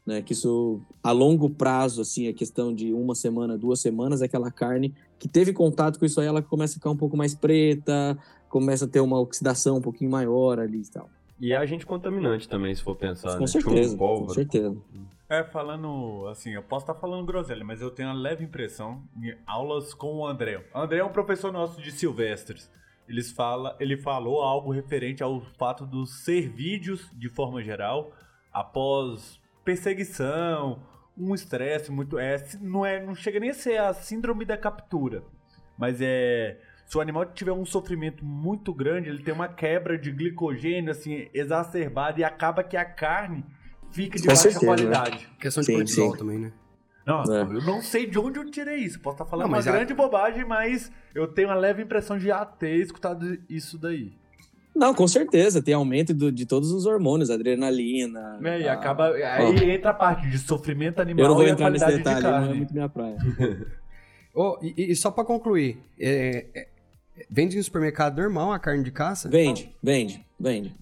Speaker 3: né? Que isso a longo prazo, assim, a questão de uma semana, duas semanas, aquela carne que teve contato com isso aí, ela começa a ficar um pouco mais preta, começa a ter uma oxidação um pouquinho maior ali e tal.
Speaker 2: E é agente contaminante também, se for pensar,
Speaker 3: com
Speaker 2: né?
Speaker 3: certeza,
Speaker 2: Chumbo,
Speaker 3: com certeza.
Speaker 4: É, falando assim, eu posso estar falando groselha, mas eu tenho uma leve impressão em aulas com o André. O André é um professor nosso de silvestres. Eles fala, ele falou algo referente ao fato dos ser vídeos, de forma geral, após perseguição, um estresse muito. É, não, é, não chega nem a ser a síndrome da captura, mas é. Se o animal tiver um sofrimento muito grande, ele tem uma quebra de glicogênio assim exacerbada e acaba que a carne fica de
Speaker 3: Com
Speaker 4: baixa
Speaker 3: certeza, né?
Speaker 4: qualidade.
Speaker 1: Questão de
Speaker 3: Sim,
Speaker 1: cortisol
Speaker 3: sim.
Speaker 1: também, né?
Speaker 4: Não,
Speaker 3: É.
Speaker 4: eu não sei de onde eu tirei isso. Posso estar falando
Speaker 1: Não,
Speaker 4: uma
Speaker 1: mas a-
Speaker 4: grande bobagem, mas eu tenho uma leve impressão de já ter escutado isso daí.
Speaker 3: Não, com certeza, tem aumento do- de todos os hormônios, adrenalina.
Speaker 4: É, e
Speaker 3: a-
Speaker 4: acaba. Aí entra a parte de sofrimento animal
Speaker 3: Eu não vou
Speaker 4: e
Speaker 3: entrar nesse detalhe,
Speaker 4: de
Speaker 3: não é muito minha praia.
Speaker 1: Ô, e, e só pra concluir, é, é, vende no supermercado normal a carne de caça?
Speaker 3: Vende, vende, vende.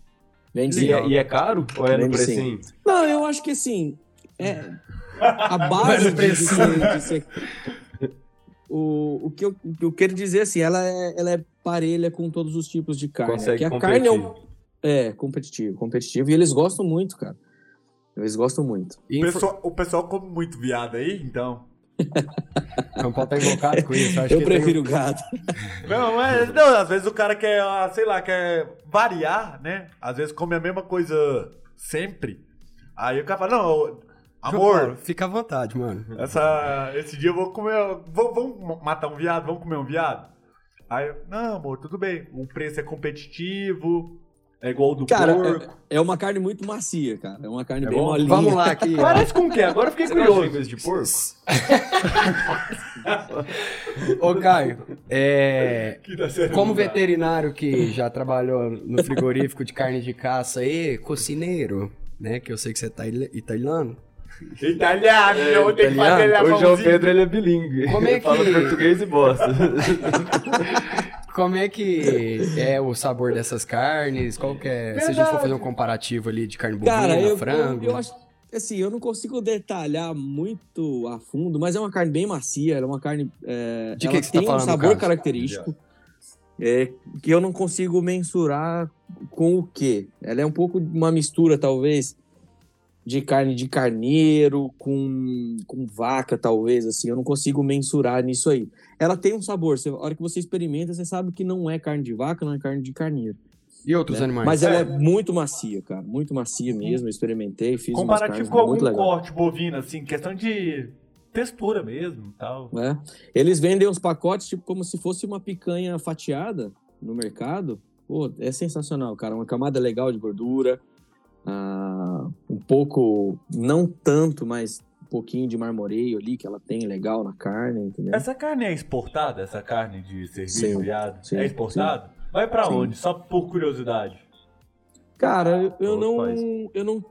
Speaker 3: Vende
Speaker 2: E
Speaker 3: sim.
Speaker 2: é, e é caro? Ou é no
Speaker 3: sim.
Speaker 2: precinho?
Speaker 3: Não, eu acho que assim. É, a base de, de ser, de ser- O, o, que eu, o que eu quero dizer assim, ela é, ela é parelha com todos os tipos de carne.
Speaker 2: Consegue
Speaker 3: que a carne é, um, É, competitivo, competitivo. E eles gostam muito, cara. Eles gostam muito.
Speaker 4: O pessoal, o pessoal come muito viado aí, então.
Speaker 1: Não pode estar invocado com isso. Acho
Speaker 3: Eu
Speaker 1: que
Speaker 3: prefiro gato.
Speaker 4: Não, mas não, às vezes o cara quer, ah, sei lá, quer variar, né? Às vezes come a mesma coisa sempre. Aí o cara fala, não,
Speaker 1: Tem...
Speaker 4: amor,
Speaker 1: Fica à vontade, mano.
Speaker 4: essa, esse dia eu vou comer. vou- Vamos matar um viado? Vamos comer um viado? Aí, eu, não, amor, tudo bem. O preço é competitivo, é igual o do
Speaker 3: Cara,
Speaker 4: porco.
Speaker 3: é, é uma carne muito macia, cara. É uma carne
Speaker 2: É
Speaker 3: bem
Speaker 2: bom?
Speaker 3: molinha.
Speaker 1: Vamos lá aqui.
Speaker 4: Parece com o quê? Agora eu fiquei
Speaker 2: Você
Speaker 4: curioso.
Speaker 2: de porco?
Speaker 1: Ô, Caio, é... Como veterinário que já trabalhou no frigorífico de carne de caça e cozinheiro, né? Que eu sei que você tá il- italiano.
Speaker 4: Italiano, eu tenho que fazer ele a
Speaker 2: O João. Pedro ele é bilíngue.
Speaker 1: Como é
Speaker 2: Ele fala
Speaker 1: que-
Speaker 2: português e bosta.
Speaker 1: Como é que é o sabor dessas carnes? Qual que é? Se a gente for fazer um comparativo ali de carne bovina,
Speaker 3: Cara, eu,
Speaker 1: frango.
Speaker 3: eu, eu acho. Assim, eu não consigo detalhar muito a fundo, mas é uma carne bem macia, ela é uma carne. é,
Speaker 1: De que
Speaker 3: ela
Speaker 1: que você tá
Speaker 3: tem
Speaker 1: falando,
Speaker 3: um sabor
Speaker 1: caso?
Speaker 3: característico é, que eu não consigo mensurar com o quê. Ela é um pouco uma mistura, talvez, de carne de carneiro com, com vaca, talvez, assim. Eu não consigo mensurar nisso aí. Ela tem um sabor. Você, a hora que você experimenta, você sabe que não é carne de vaca, não é carne de carneiro.
Speaker 1: E outros
Speaker 3: né?
Speaker 1: animais?
Speaker 3: Mas ela é muito macia, cara. Muito macia mesmo. Eu experimentei, fiz
Speaker 4: Comparativo com algum corte bovino, assim, questão de textura mesmo e tal.
Speaker 3: É. Eles vendem uns pacotes tipo como se fosse uma picanha fatiada no mercado. Pô, é sensacional, cara. Uma camada legal de gordura. Ah, um pouco, não tanto, mas um pouquinho de marmoreio ali que ela tem legal na carne, entendeu?
Speaker 4: Essa carne é exportada? Essa carne de serviço
Speaker 3: Sim,
Speaker 4: viado?
Speaker 3: sim,
Speaker 4: é exportada? Vai pra
Speaker 3: Sim.
Speaker 4: onde? Só por curiosidade.
Speaker 3: Cara, eu, eu não,
Speaker 2: país.
Speaker 3: eu não,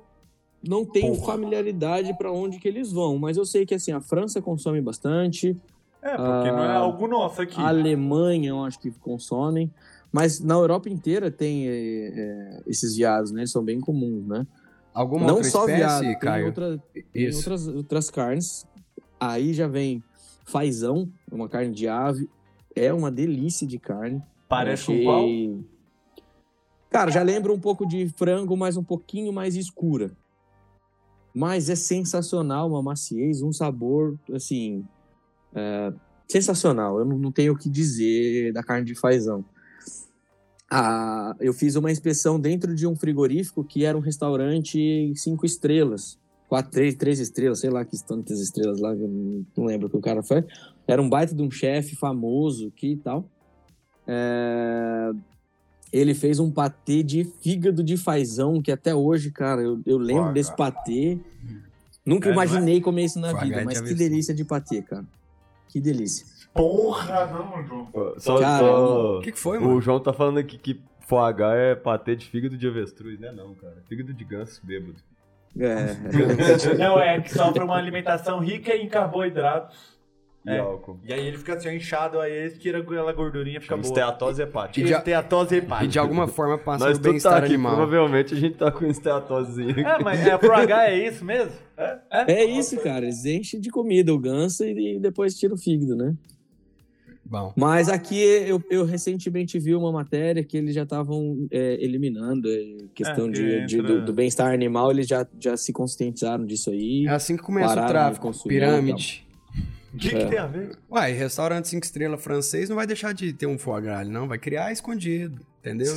Speaker 3: não tenho
Speaker 4: Porra.
Speaker 3: familiaridade para onde que eles vão, mas eu sei que assim a França consome bastante,
Speaker 4: É, porque não é
Speaker 3: Ah,
Speaker 4: algo nosso aqui.
Speaker 3: a Alemanha eu acho que consomem, mas na Europa inteira tem é, é, esses viados, né? Eles são bem comuns, né?
Speaker 1: Alguma
Speaker 3: não
Speaker 1: outra
Speaker 3: só
Speaker 1: espécie,
Speaker 3: viado, tem,
Speaker 1: Caio?
Speaker 3: outra, tem outras, outras carnes. Aí já vem fazão, uma carne de ave, é uma delícia de carne.
Speaker 4: Parece com qual?
Speaker 3: achei- Cara, já lembra um pouco de frango, mas um pouquinho mais escura. Mas é sensacional, uma maciez, um sabor, assim, é, sensacional. Eu não, não tenho o que dizer da carne de fazão. Ah, eu fiz uma inspeção dentro de um frigorífico que era um restaurante cinco estrelas. Quatro, três, três estrelas, sei lá que tantas estrelas lá, não, lembro o que o cara faz. Era um baita de um chefe famoso aqui e tal. É, Ele fez um patê de fígado de fazão, que até hoje, cara, eu, eu lembro
Speaker 4: Pô,
Speaker 3: desse patê. Nunca
Speaker 4: É, não
Speaker 3: imaginei comer isso na
Speaker 1: Foi a
Speaker 3: vida, mas que delícia de patê, cara. Que delícia.
Speaker 4: Porra, não, João.
Speaker 2: Só,
Speaker 3: Cara,
Speaker 2: só-
Speaker 1: O que, que foi, mano?
Speaker 2: O João tá falando aqui que foie gras é patê de fígado de avestruz, né? Não, cara. Fígado de ganso bêbado.
Speaker 3: É.
Speaker 4: Não, é que sofre uma alimentação rica em carboidratos.
Speaker 2: E
Speaker 4: É.
Speaker 2: álcool.
Speaker 4: E aí ele fica assim, inchado, aí ele tira aquela gordurinha e fica boa.
Speaker 2: esteatose hepática.
Speaker 1: E de-
Speaker 4: Esteatose
Speaker 1: E
Speaker 4: hepática.
Speaker 1: de alguma forma passa
Speaker 2: Nós tá
Speaker 1: bem-estar
Speaker 2: aqui,
Speaker 1: animal.
Speaker 2: provavelmente a gente tá com esteatosezinha aqui.
Speaker 4: É, mas é, pro H é isso mesmo? É,
Speaker 3: É isso, cara. Eles enchem de comida o ganso e depois tiram o fígado, né?
Speaker 1: Bom,
Speaker 3: Mas aqui eu, eu recentemente vi uma matéria que eles já estavam é, eliminando é, questão
Speaker 4: É,
Speaker 3: de, de- do, do bem-estar animal, eles já, já se conscientizaram disso aí.
Speaker 1: é assim que começa o
Speaker 3: de
Speaker 1: tráfico. Pirâmide.
Speaker 4: O que, que
Speaker 3: É.
Speaker 4: tem a ver?
Speaker 1: Uai, restaurante 5 estrelas francês não vai deixar de ter um foie gras, não. Vai criar escondido, entendeu?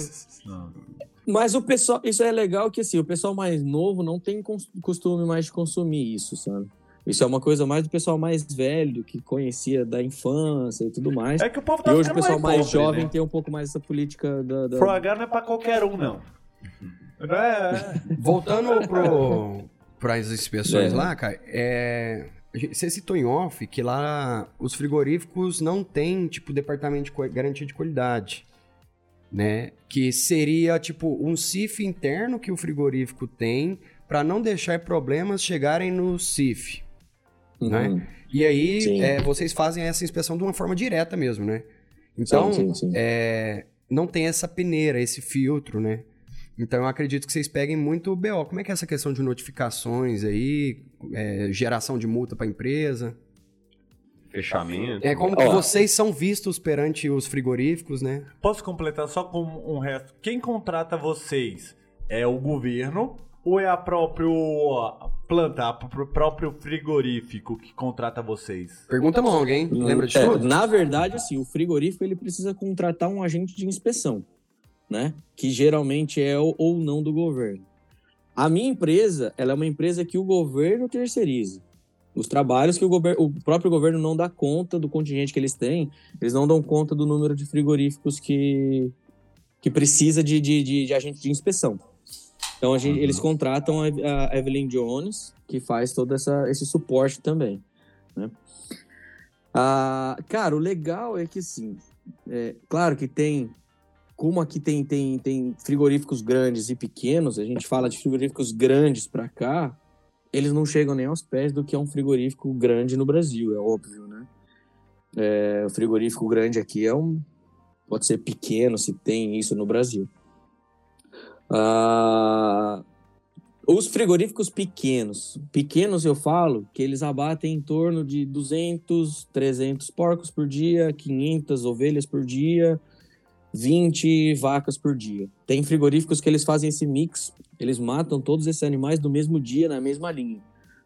Speaker 3: Mas o pessoal, isso é legal que assim, o pessoal mais novo não tem costume mais de consumir isso, sabe? Isso é uma coisa mais do pessoal mais velho, que conhecia da infância e tudo mais.
Speaker 4: É que o povo tá
Speaker 3: e hoje o pessoal mais
Speaker 4: pobre,
Speaker 3: jovem
Speaker 4: né?
Speaker 3: tem um pouco mais essa política da. da-
Speaker 4: Pro H não é pra qualquer um, não. É, é.
Speaker 1: Voltando pro, pras inspeções
Speaker 3: É.
Speaker 1: lá, cara, é, você citou em off que lá os frigoríficos não têm, tipo, departamento de garantia de qualidade, né? Que seria, tipo, um CIF interno que o frigorífico tem para não deixar problemas chegarem no CIF.
Speaker 3: Uhum.
Speaker 1: né? E aí, é, vocês fazem essa inspeção de uma forma direta mesmo, né? Então,
Speaker 3: sim, sim, sim.
Speaker 1: é, não tem essa peneira, esse filtro, né? Então, eu acredito que vocês peguem muito o BO. Como é que é essa questão de notificações aí, é, geração de multa para a empresa?
Speaker 2: fechamento.
Speaker 1: É como que vocês são vistos perante os frigoríficos, né?
Speaker 4: Posso completar só com um resto? Quem contrata vocês é o governo ou é a própria planta, o próprio frigorífico que contrata vocês?
Speaker 1: Pergunta mal, alguém lembra de
Speaker 3: É,
Speaker 1: tudo?
Speaker 3: Na verdade, assim, o frigorífico ele precisa contratar um agente de inspeção, né? Que geralmente é o- ou não do governo. A minha empresa, ela é uma empresa que o governo terceiriza. Os trabalhos que o, o próprio governo não dá conta do contingente que eles têm, eles não dão conta do número de frigoríficos que, que precisa de, de, de, de agente de inspeção. Então, a gente- eles contratam a, a Evelyn Jones, que faz todo essa, esse suporte também. né? Ah, cara, o legal é que, assim, é, claro que tem, como aqui tem, tem, tem frigoríficos grandes e pequenos, a gente fala de frigoríficos grandes para cá, eles não chegam nem aos pés do que é um frigorífico grande no Brasil, é óbvio, né? É, o frigorífico grande aqui é um, pode ser pequeno se tem isso no Brasil. Ah, os frigoríficos pequenos, pequenos eu falo que eles abatem em torno de 200, 300 porcos por dia, 500 ovelhas por dia, 20 vacas por dia. Tem frigoríficos que eles fazem esse mix, eles matam todos esses animais no mesmo dia, na mesma linha.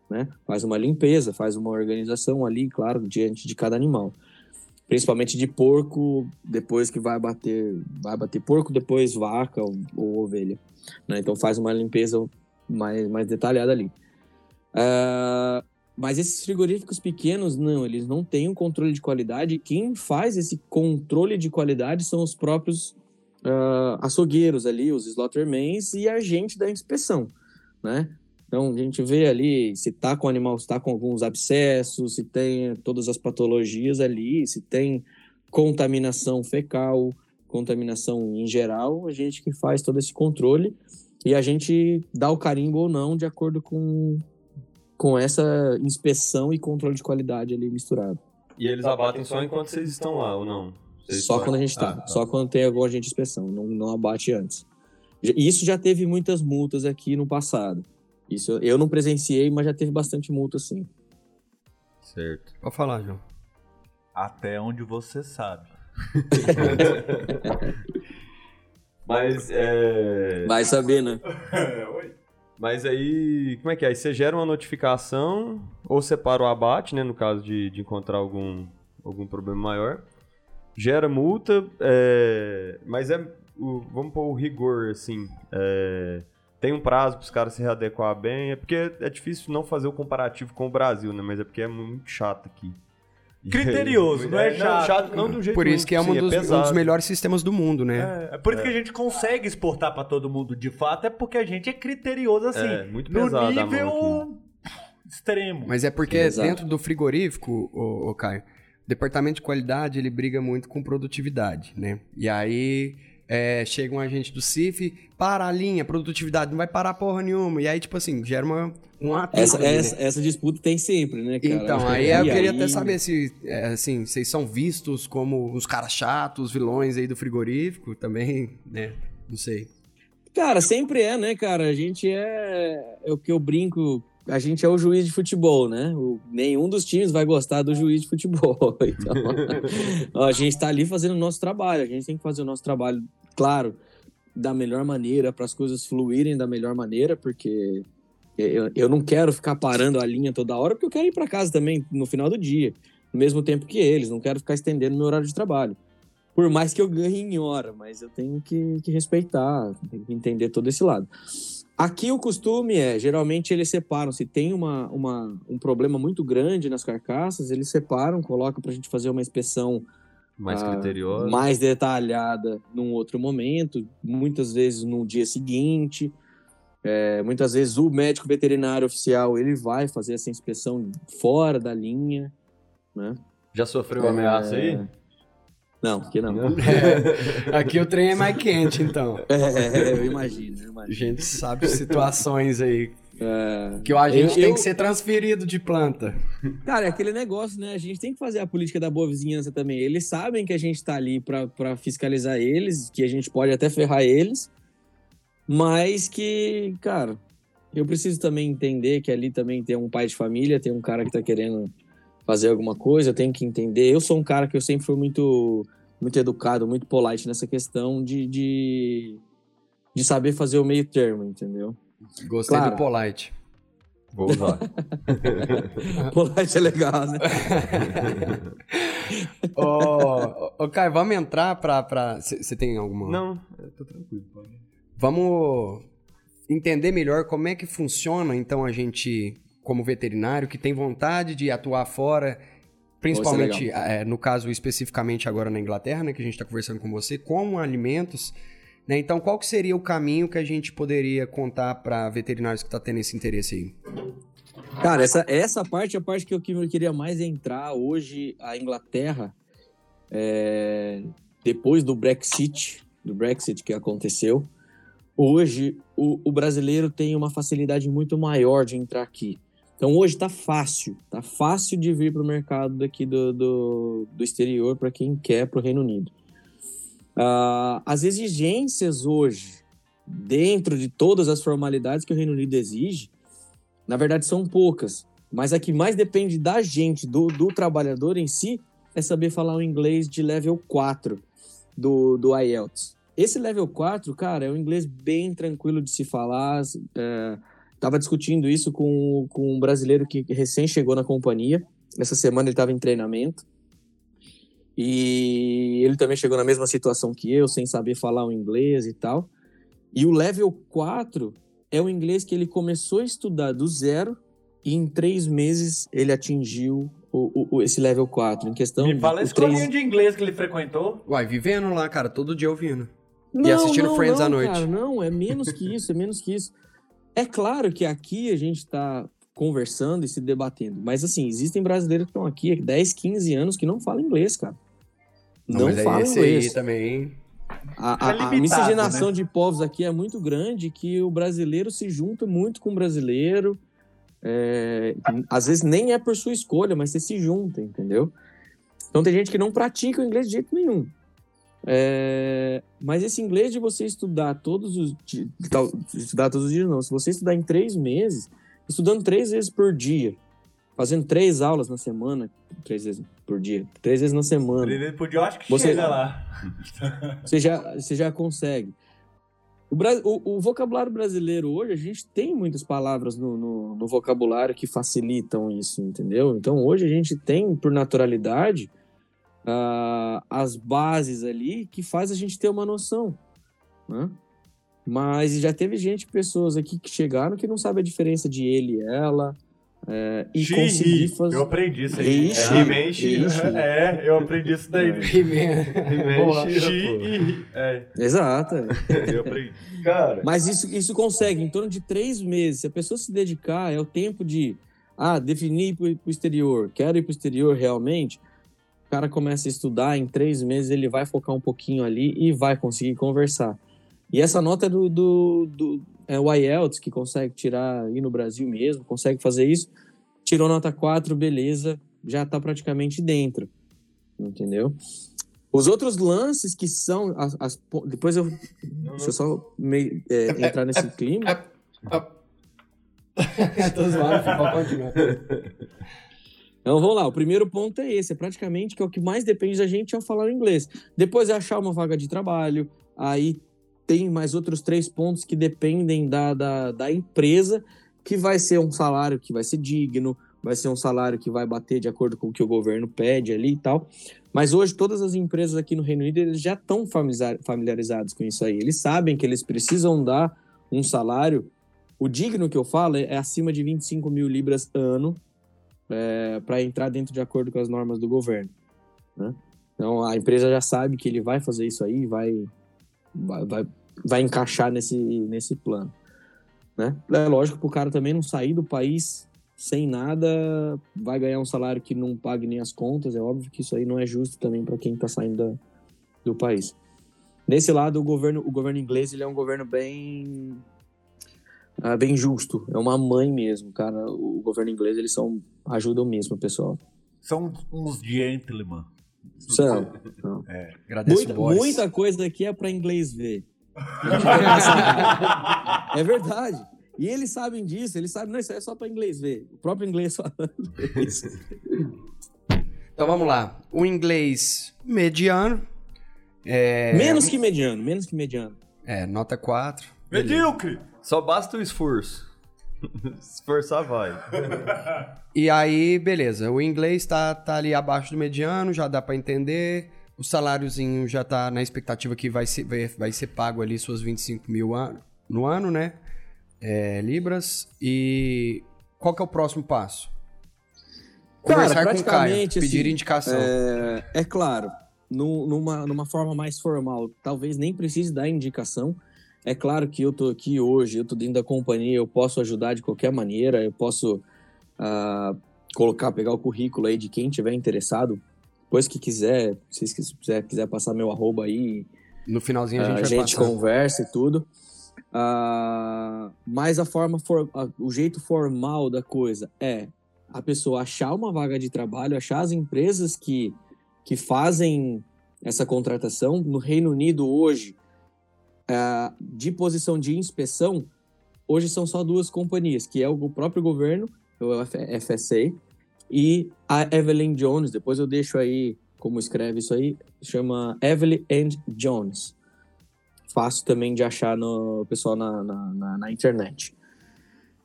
Speaker 3: Né? Faz uma limpeza, faz uma organização ali, claro, diante de cada animal. Principalmente de porco, depois que vai bater, vai bater porco, depois vaca ou, ou ovelha. Né? Então faz uma limpeza mais, mais detalhada ali. Ah, mas esses frigoríficos pequenos, não, eles não têm um controle de qualidade. Quem faz esse controle de qualidade são os próprios ah, açougueiros ali, os slaughtermans e a gente da inspeção, né? Então a gente vê ali se tá com o animal, se tá com alguns abscessos, se tem todas as patologias ali, se tem contaminação fecal, contaminação em geral, a gente que faz todo esse controle e a gente dá o carimbo ou não de acordo com, com essa inspeção e controle de qualidade ali misturado.
Speaker 2: E eles abatem só enquanto vocês estão lá, ou não? Vocês
Speaker 3: Só quando a gente tá,
Speaker 2: Ah, tá.
Speaker 3: só quando tem algum agente de inspeção, não, não abate antes. E Isso já teve muitas multas aqui no passado. Isso eu não presenciei, mas já teve bastante multa sim.
Speaker 2: Certo.
Speaker 1: Pode falar, João.
Speaker 4: Até onde você sabe.
Speaker 2: Mas, é...
Speaker 3: Vai saber, né?
Speaker 2: Mas aí, como é que é? Aí você gera uma notificação ou separa o abate, né? No caso de, de encontrar algum, algum problema maior. Gera multa, é, mas é. o- vamos pôr o rigor, assim. é, tem um prazo para os caras se readequar bem. É porque é difícil não fazer o comparativo com o Brasil, né? Mas é porque é muito chato aqui.
Speaker 4: Criterioso, não é chato.
Speaker 2: não do jeito
Speaker 1: Por isso que é um
Speaker 2: sim,
Speaker 1: dos, um
Speaker 2: pesado.
Speaker 1: dos melhores sistemas do mundo, né?
Speaker 4: É, é por isso que a gente consegue exportar pra todo mundo de fato, é porque a gente é criterioso assim.
Speaker 2: É, muito
Speaker 4: no
Speaker 2: pesado mão
Speaker 4: nível extremo.
Speaker 1: Mas é porque
Speaker 3: Exato.
Speaker 1: dentro do frigorífico, o, Caio, o departamento de qualidade ele briga muito com produtividade, né? E aí é, chega um agente do CIF, para a linha, produtividade, não vai parar porra nenhuma. E aí, tipo assim, gera uma, um atrito
Speaker 3: Essa,
Speaker 1: ali, né?
Speaker 3: essa, essa disputa tem sempre, né, cara?
Speaker 1: Então, aí eu queria
Speaker 3: aí-
Speaker 1: até saber se, é, assim, vocês são vistos como os caras chatos, vilões aí do frigorífico também, né? Não sei.
Speaker 3: Cara, sempre é, né, cara? A gente é. É o que eu brinco. A gente é o juiz de futebol, né? O- nenhum dos times vai gostar do juiz de futebol. Então, a gente tá ali fazendo o nosso trabalho. A gente tem que fazer o nosso trabalho, claro, da melhor maneira, para as coisas fluírem da melhor maneira, porque eu, eu não quero ficar parando a linha toda hora, porque eu quero ir para casa também no final do dia, no mesmo tempo que eles. Não quero ficar estendendo meu horário de trabalho. Por mais que eu ganhe em hora, mas eu tenho que, que respeitar, tenho que entender todo esse lado. Aqui o costume é, geralmente eles separam, se tem uma, uma, um problema muito grande nas carcaças, eles separam, colocam para a gente fazer uma inspeção
Speaker 2: Mais
Speaker 3: ah,
Speaker 2: criteriosa.
Speaker 3: mais detalhada num outro momento, muitas vezes no dia seguinte. É, muitas vezes o médico veterinário oficial ele vai fazer essa inspeção fora da linha, né?
Speaker 2: Já sofreu ameaça aí?
Speaker 3: Não, aqui não.
Speaker 1: Aqui o trem é mais quente, então.
Speaker 3: É, eu imagino, eu
Speaker 1: A
Speaker 3: imagino.
Speaker 1: gente sabe situações aí
Speaker 3: É,
Speaker 1: que o agente
Speaker 3: Eu-
Speaker 1: tem
Speaker 3: eu-
Speaker 1: que ser transferido de planta.
Speaker 3: Cara, é aquele negócio, né? A gente tem que fazer a política da boa vizinhança também. Eles sabem que a gente tá ali pra fiscalizar eles, que a gente pode até ferrar eles, mas que, cara, eu preciso também entender que ali também tem um pai de família, tem um cara que tá querendo fazer alguma coisa, eu tenho que entender. Eu sou um cara que eu sempre fui muito, muito educado, muito polite nessa questão de, de, de saber fazer o meio termo, entendeu?
Speaker 1: Gostei
Speaker 3: Claro.
Speaker 1: do polite.
Speaker 2: Vou usar.
Speaker 3: polite é legal, né?
Speaker 1: Ô, ô, Caio, vamos entrar pra. pra... Você tem alguma.
Speaker 2: Não, eu tô tranquilo. Pode.
Speaker 1: Vamos entender melhor como é que funciona, então, a gente, como veterinário, que tem vontade de atuar fora, principalmente, é, no caso especificamente agora na Inglaterra, né, que a gente está conversando com você, com alimentos. Né? Então, qual que seria o caminho que a gente poderia contar para veterinários que estão tendo esse interesse aí?
Speaker 3: Cara, essa, essa parte é a parte que eu, que eu queria mais entrar. Hoje, a Inglaterra, é, depois do Brexit, do Brexit que aconteceu, hoje o, o brasileiro tem uma facilidade muito maior de entrar aqui. Então hoje tá fácil, tá fácil de vir para o mercado daqui do, do, do exterior para quem quer para o Reino Unido. Ah, as exigências hoje, dentro de todas as formalidades que o Reino Unido exige, na verdade são poucas, mas a que mais depende da gente, do, do trabalhador em si, é saber falar o inglês de level 4 do, do IELTS. Esse level 4, cara, é um inglês bem tranquilo de se falar. É, tava discutindo isso com, com um brasileiro que recém chegou na companhia. Essa semana ele estava em treinamento. E ele também chegou na mesma situação que eu, sem saber falar o inglês e tal. E o level 4 é o inglês que ele começou a estudar do zero e em três meses ele atingiu o, o, esse level 4. Em questão
Speaker 4: Me fala escolinha
Speaker 3: três-
Speaker 4: de inglês que ele frequentou.
Speaker 1: Uai, vivendo lá, cara, todo dia ouvindo.
Speaker 3: Não,
Speaker 1: assistindo
Speaker 3: não,
Speaker 1: Friends
Speaker 3: não,
Speaker 1: à noite.
Speaker 3: Cara, não, é menos que isso, é menos que isso. É claro que aqui a gente tá conversando e se debatendo, mas assim, existem brasileiros que estão aqui há 10, 15 anos que não falam inglês, cara. Não,
Speaker 1: mas aí
Speaker 3: falam inglês.
Speaker 1: aí também.
Speaker 3: A,
Speaker 4: É
Speaker 3: a- a
Speaker 4: limitado,
Speaker 3: miscigenação
Speaker 4: né?
Speaker 3: de povos aqui é muito grande que o brasileiro se junta muito com o brasileiro. é, às vezes nem é por sua escolha, mas você se junta, entendeu? Então tem gente que não pratica o inglês de jeito nenhum. É, mas esse inglês de você estudar todos os di- tal- estudar todos os dias não, se você estudar em três meses, estudando três vezes por dia, fazendo três aulas na semana, três vezes por dia, três vezes na semana,
Speaker 4: Ele podia, eu acho que
Speaker 3: Você-
Speaker 4: chega lá.
Speaker 3: você já, você já consegue. O, o- o vocabulário brasileiro hoje, a gente tem muitas palavras no, no- no vocabulário que facilitam isso, entendeu? Então, hoje a gente tem, por naturalidade, ah, as bases ali que faz a gente ter uma noção, né? Mas já teve gente, pessoas aqui que chegaram que não sabe a diferença de ele e ela, é, e
Speaker 4: Xi,
Speaker 3: conseguir fazer...
Speaker 4: Eu aprendi isso aí.
Speaker 3: Ixi,
Speaker 4: É. É, eu aprendi isso daí. Xi. É,
Speaker 3: Exato.
Speaker 4: eu aprendi.
Speaker 2: Cara,
Speaker 3: Mas isso, isso consegue, em torno de três meses. Se a pessoa se dedicar, é o tempo de ah, definir para o exterior, quero ir para o exterior realmente. O cara começa a estudar, em três meses ele vai focar um pouquinho ali e vai conseguir conversar. E essa nota é do, do, do é o IELTS, que consegue tirar aí no Brasil mesmo, consegue fazer isso. Tirou nota 4, beleza, já está praticamente dentro. Entendeu? Os outros lances que são. As, as po- depois eu. Deixa eu só meio, é, entrar nesse clima.
Speaker 1: Tô zoando.
Speaker 3: Então vamos lá, o primeiro ponto é esse, é praticamente que é o que mais depende da gente é falar o inglês. Depois é achar uma vaga de trabalho, aí tem mais outros três pontos que dependem da, da, da empresa, que vai ser um salário que vai ser digno, vai ser um salário que vai bater de acordo com o que o governo pede ali e tal. Mas hoje todas as empresas aqui no Reino Unido eles já estão familiar- familiarizados com isso aí. Eles sabem que eles precisam dar um salário. O digno que eu falo é, é acima de 25 mil libras ano para entrar dentro de acordo com as normas do governo. né? Então a empresa já sabe que ele vai fazer isso aí, vai, vai, vai, vai encaixar nesse, nesse plano. Né? É lógico que o cara também não sair do país sem nada, vai ganhar um salário que não pague nem as contas. É óbvio que isso aí não é justo também para quem está saindo da- do país. Nesse lado, o governo, o governo inglês ele é um governo bem ah, bem justo. É uma mãe mesmo, cara. O governo inglês eles são ajudam mesmo, o pessoal.
Speaker 4: São uns gentlemen.
Speaker 3: São.
Speaker 1: Agradeço,
Speaker 3: Muita, muita coisa aqui é para inglês ver. é verdade. E eles sabem disso, eles sabem, não, isso é só para inglês ver. O próprio inglês falando isso.
Speaker 1: Então vamos lá. O inglês mediano. É,
Speaker 3: Menos que mediano, menos que mediano.
Speaker 1: É, nota 4.
Speaker 4: Medíocre!
Speaker 2: Só basta o esforço. Esforçar vai.
Speaker 1: E aí, beleza. O inglês tá, tá ali abaixo do mediano, já dá pra entender. O saláriozinho já tá na expectativa que vai ser, vai, vai ser pago ali suas 25 mil an no ano, né? É, libras. E qual que é o próximo passo? Conversar
Speaker 3: Cara,
Speaker 1: com o Caio, pedir
Speaker 3: assim,
Speaker 1: indicação.
Speaker 3: É, é claro, nu- numa, numa forma mais formal, talvez nem precise dar indicação. É claro que eu tô aqui hoje, eu tô dentro da companhia, eu posso ajudar de qualquer maneira, eu posso ah, colocar, pegar o currículo aí de quem tiver interessado. Depois que quiser, se quiser, quiser passar meu arroba aí,
Speaker 1: No finalzinho a gente
Speaker 3: a
Speaker 1: vai
Speaker 3: gente
Speaker 1: passar.
Speaker 3: conversa e tudo. Ah, mas a forma, for- a- o jeito formal da coisa é a pessoa achar uma vaga de trabalho, achar as empresas que, que fazem essa contratação. No Reino Unido, hoje, ah, de posição de inspeção, hoje são só duas companhias, que é o próprio governo, o FSA, e a Evelyn Jones. Depois eu deixo aí como escreve isso aí, chama Evelyn and Jones. Fácil também de achar no pessoal na, na, na- na internet.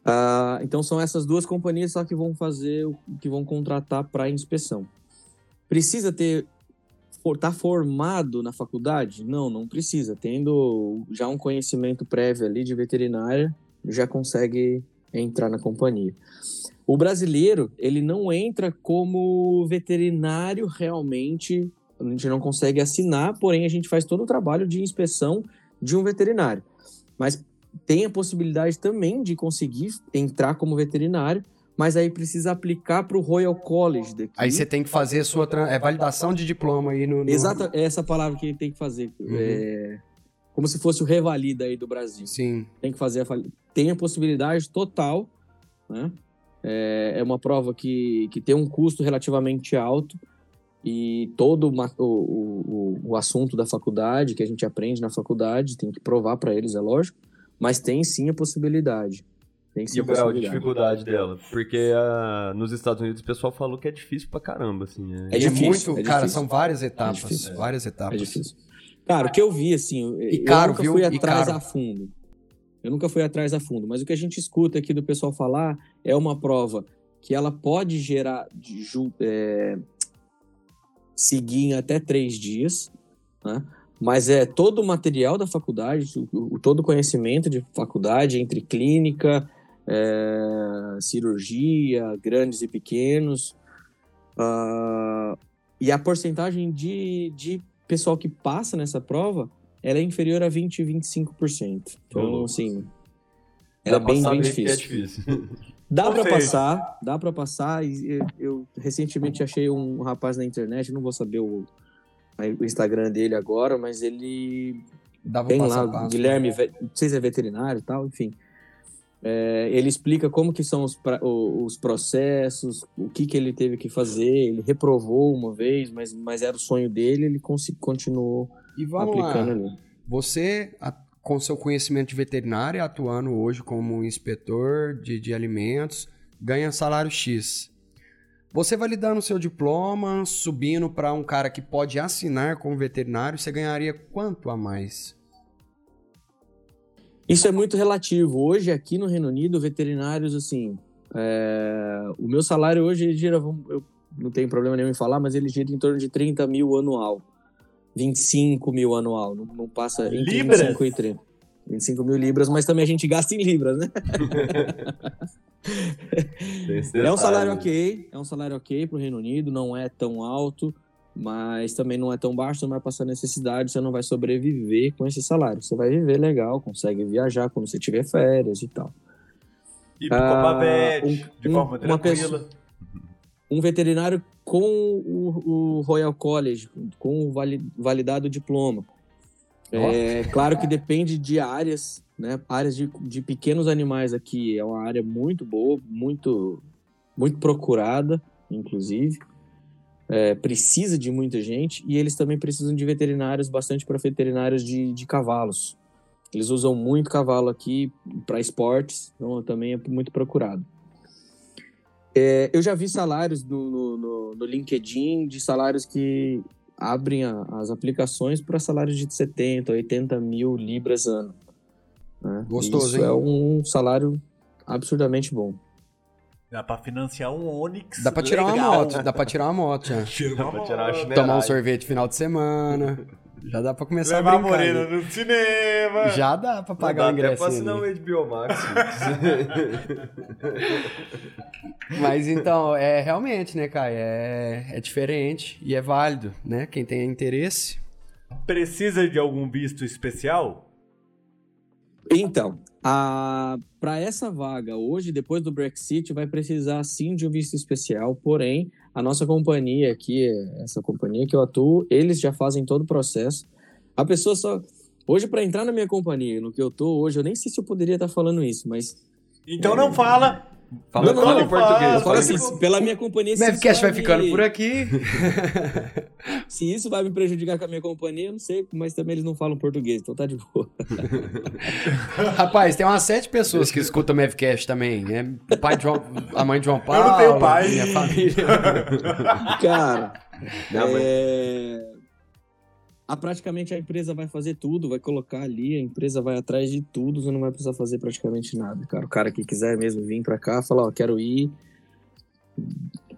Speaker 3: Ah, então são essas duas companhias só que vão fazer, que vão contratar para inspeção. Precisa ter for, tá formado na faculdade? Não, não precisa. Tendo já um conhecimento prévio ali de veterinária, já consegue entrar na companhia. O brasileiro, ele não entra como veterinário realmente, a gente não consegue assinar, porém a gente faz todo o trabalho de inspeção de um veterinário. Mas tem a possibilidade também de conseguir entrar como veterinário, mas aí precisa aplicar para o Royal College daqui.
Speaker 1: Aí você tem que fazer a sua é, validação de diploma aí no. no...
Speaker 3: Exata, é essa palavra que ele tem que fazer.
Speaker 1: Uhum.
Speaker 3: É, como se fosse o Revalida aí do Brasil.
Speaker 1: Sim.
Speaker 3: Tem que fazer a Tem a possibilidade total, né? É, é uma prova que, que tem um custo relativamente alto e todo uma- o, o- o assunto da faculdade, que a gente aprende na faculdade, tem que provar para eles, é lógico, mas tem sim a possibilidade.
Speaker 2: E é a
Speaker 3: possibilidade.
Speaker 2: dificuldade dela? Porque ah, nos Estados Unidos o pessoal falou que é difícil pra caramba, assim. é-
Speaker 3: É
Speaker 1: E
Speaker 3: difícil,
Speaker 1: muito,
Speaker 3: é
Speaker 1: cara,
Speaker 3: difícil.
Speaker 1: são várias etapas.
Speaker 3: difícil.
Speaker 1: várias
Speaker 3: É
Speaker 1: etapas.
Speaker 3: difícil. Cara, o que eu vi, assim, eu-
Speaker 1: E
Speaker 3: eu
Speaker 1: caro,
Speaker 3: nunca
Speaker 1: viu?
Speaker 3: fui
Speaker 1: E
Speaker 3: atrás
Speaker 1: caro.
Speaker 3: a fundo. Eu nunca fui atrás a fundo, mas o que a gente escuta aqui do pessoal falar é uma prova que ela pode gerar, de ju- é, seguir em até três dias, né? Mas é todo o material da faculdade, o, o- todo o conhecimento de faculdade entre clínica, é, cirurgia, grandes e pequenos, ah, e a porcentagem de, de pessoal que passa nessa prova, ela é inferior a 20 e 25%.
Speaker 2: Ô,
Speaker 3: Então, assim, ela é bem, bem
Speaker 2: é
Speaker 3: difícil.
Speaker 2: difícil.
Speaker 3: Dá
Speaker 4: seja-
Speaker 3: passar, dá pra passar. E eu, eu recentemente achei um rapaz na internet, não vou saber o, o Instagram dele agora, mas ele
Speaker 1: Dava
Speaker 3: tem lá,
Speaker 1: passo.
Speaker 3: Guilherme, ve- não sei se é veterinário e tal, enfim. É, ele explica como que são os, pra- os processos, o que, que ele teve que fazer. Ele reprovou uma vez, mas, mas era o sonho dele, ele continuou
Speaker 1: E vamos
Speaker 3: aplicando
Speaker 1: lá.
Speaker 3: ali.
Speaker 1: Você, com seu conhecimento de veterinária, atuando hoje como inspetor de, de alimentos, ganha salário X. Você validando o seu diploma, subindo para um cara que pode assinar como veterinário, você ganharia quanto a mais?
Speaker 3: Isso é muito relativo. Hoje, aqui no Reino Unido, veterinários, assim, é, o meu salário hoje gira, eu não tenho problema nenhum em falar, mas ele gira em torno de 30 mil anual. 25 mil anual, não, não passa entre
Speaker 4: Libras?
Speaker 3: 25 e 30. 25 mil libras, mas também a gente gasta em libras, né? É um salário ok, é um salário ok pro Reino Unido, não é tão alto, mas também não é tão baixo, você não vai passar necessidade, você não vai sobreviver com esse salário. Você vai viver legal, consegue viajar quando você tiver férias e tal.
Speaker 4: Pro
Speaker 3: Ah,
Speaker 4: Copavete,
Speaker 3: um-
Speaker 4: de forma tranquila.
Speaker 3: pessoa- Um veterinário com o, o Royal College, com o vali- validado diploma. É claro que depende de áreas, né? Áreas de, de pequenos animais aqui é uma área muito boa, muito, muito procurada, inclusive. É, precisa de muita gente e eles também precisam de veterinários, bastante para veterinários de, de cavalos. Eles usam muito cavalo aqui para esportes, então também é muito procurado. É, eu já vi salários no, no, no, no LinkedIn de salários que abrem a, as aplicações para salários de 70, 80 mil libras ano. Né?
Speaker 1: Gostoso,
Speaker 3: Isso
Speaker 1: hein?
Speaker 3: é um salário absurdamente bom.
Speaker 4: Dá pra financiar um Onix.
Speaker 1: Dá pra tirar uma
Speaker 4: legal.
Speaker 1: moto, dá pra tirar uma moto já.
Speaker 4: Tira uma
Speaker 2: Dá pra tirar a
Speaker 4: moto.
Speaker 2: chinelagem.
Speaker 1: Tomar um sorvete final de semana. Já dá pra começar
Speaker 4: Levar
Speaker 1: a
Speaker 4: a
Speaker 1: brincar.
Speaker 4: morena
Speaker 1: né?
Speaker 4: no cinema.
Speaker 1: Já dá pra pagar
Speaker 2: Dá
Speaker 1: o
Speaker 2: até
Speaker 1: ingresso.
Speaker 2: pra assinar um HBO Max.
Speaker 1: Mas então, é realmente, né, Caio? É, é diferente e é válido, né? Quem tem interesse.
Speaker 4: Precisa de algum visto especial?
Speaker 3: Então, para essa vaga, hoje, depois do Brexit, vai precisar sim de um visto especial, porém, a nossa companhia aqui, essa companhia que eu atuo, eles já fazem todo o processo. A pessoa só. Hoje, para entrar na minha companhia, no que eu tô hoje, eu nem sei se eu poderia estar falando isso, mas.
Speaker 4: Então não fala.
Speaker 2: Fala,
Speaker 3: Não,
Speaker 2: fala em português.
Speaker 4: fala,
Speaker 3: Eu assim, pela minha companhia. isso
Speaker 1: Mavcast vai
Speaker 3: me-
Speaker 1: ficando por aqui.
Speaker 3: Se isso vai me prejudicar com a minha companhia, eu não sei, mas também eles não falam português, então tá de boa.
Speaker 1: Rapaz, tem umas sete pessoas que escutam o Mavcast também. É o pai de João, a mãe de João Paulo.
Speaker 4: não tenho pai.
Speaker 1: Minha família.
Speaker 3: Cara,
Speaker 2: Minha mãe-
Speaker 3: é... a, praticamente a empresa vai fazer tudo, vai colocar ali, a empresa vai atrás de tudo, você não vai precisar fazer praticamente nada, cara. O cara que quiser mesmo vir pra cá, falar, ó, quero ir,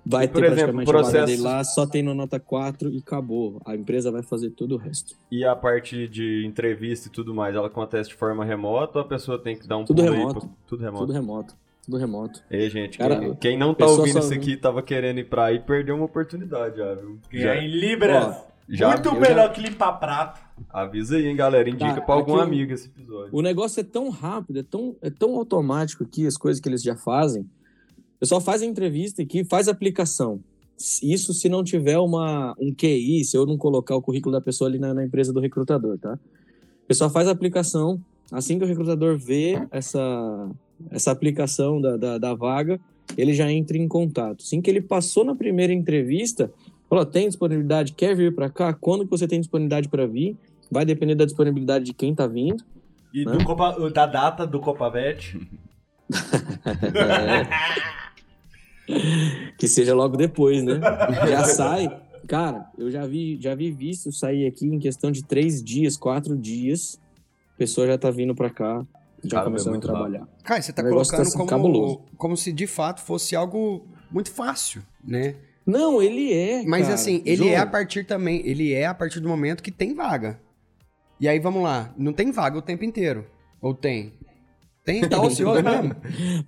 Speaker 3: vai
Speaker 2: E,
Speaker 3: ter
Speaker 2: exemplo,
Speaker 3: praticamente a vaga
Speaker 2: processo-
Speaker 3: dele lá, só tem no nota 4 e acabou. A empresa vai fazer todo o resto.
Speaker 2: E a parte de entrevista e tudo mais, ela acontece de forma remota ou a pessoa tem que dar um
Speaker 3: Tudo
Speaker 2: pulo aí
Speaker 3: remoto.
Speaker 2: pra- Tudo remoto.
Speaker 3: Tudo remoto. Tudo remoto.
Speaker 2: Ei, gente,
Speaker 3: Cara,
Speaker 2: quem, quem não tá ouvindo
Speaker 3: só-
Speaker 2: isso aqui tava querendo ir pra aí, perdeu uma oportunidade já, viu? Já,
Speaker 4: é em Libras.
Speaker 2: Já-
Speaker 4: Muito
Speaker 2: eu
Speaker 4: melhor
Speaker 2: já-
Speaker 4: que limpar prato.
Speaker 2: Avisa aí, hein, galera. Indica
Speaker 3: Tá,
Speaker 2: pra algum
Speaker 3: aqui o-
Speaker 2: amigo esse episódio.
Speaker 3: O negócio é tão rápido, é tão, é tão automático aqui, as coisas que eles já fazem. O pessoal faz a entrevista aqui, faz a aplicação. Isso se não tiver uma, um QI, se eu não colocar o currículo da pessoa ali na, na empresa do recrutador, tá? O pessoal faz a aplicação, assim que o recrutador vê essa, essa aplicação da, da, da vaga, ele já entra em contato. Assim que ele passou na primeira entrevista, falou, tem disponibilidade, quer vir para cá? Quando que você tem disponibilidade para vir? Vai depender da disponibilidade de quem tá vindo.
Speaker 4: E
Speaker 3: Né?
Speaker 4: do Copa- da data do Copavete.
Speaker 3: que seja logo depois, né? Já sai. Cara, eu já vi, já vi visto sair aqui em questão de três dias, quatro dias. A pessoa já tá vindo pra cá, já
Speaker 2: Cara,
Speaker 3: começando
Speaker 2: é
Speaker 3: a trabalhar.
Speaker 1: Cara, você tá
Speaker 3: negócio
Speaker 1: colocando
Speaker 3: tá
Speaker 1: como,
Speaker 3: cabuloso.
Speaker 1: como se de fato fosse algo muito fácil, né?
Speaker 3: Não, ele é.
Speaker 1: Mas
Speaker 3: cara.
Speaker 1: assim, ele
Speaker 3: João,
Speaker 1: é a partir também, ele é a partir do momento que tem vaga. E aí vamos lá, não tem vaga o tempo inteiro. Ou tem? Tem, tá ocioso mesmo.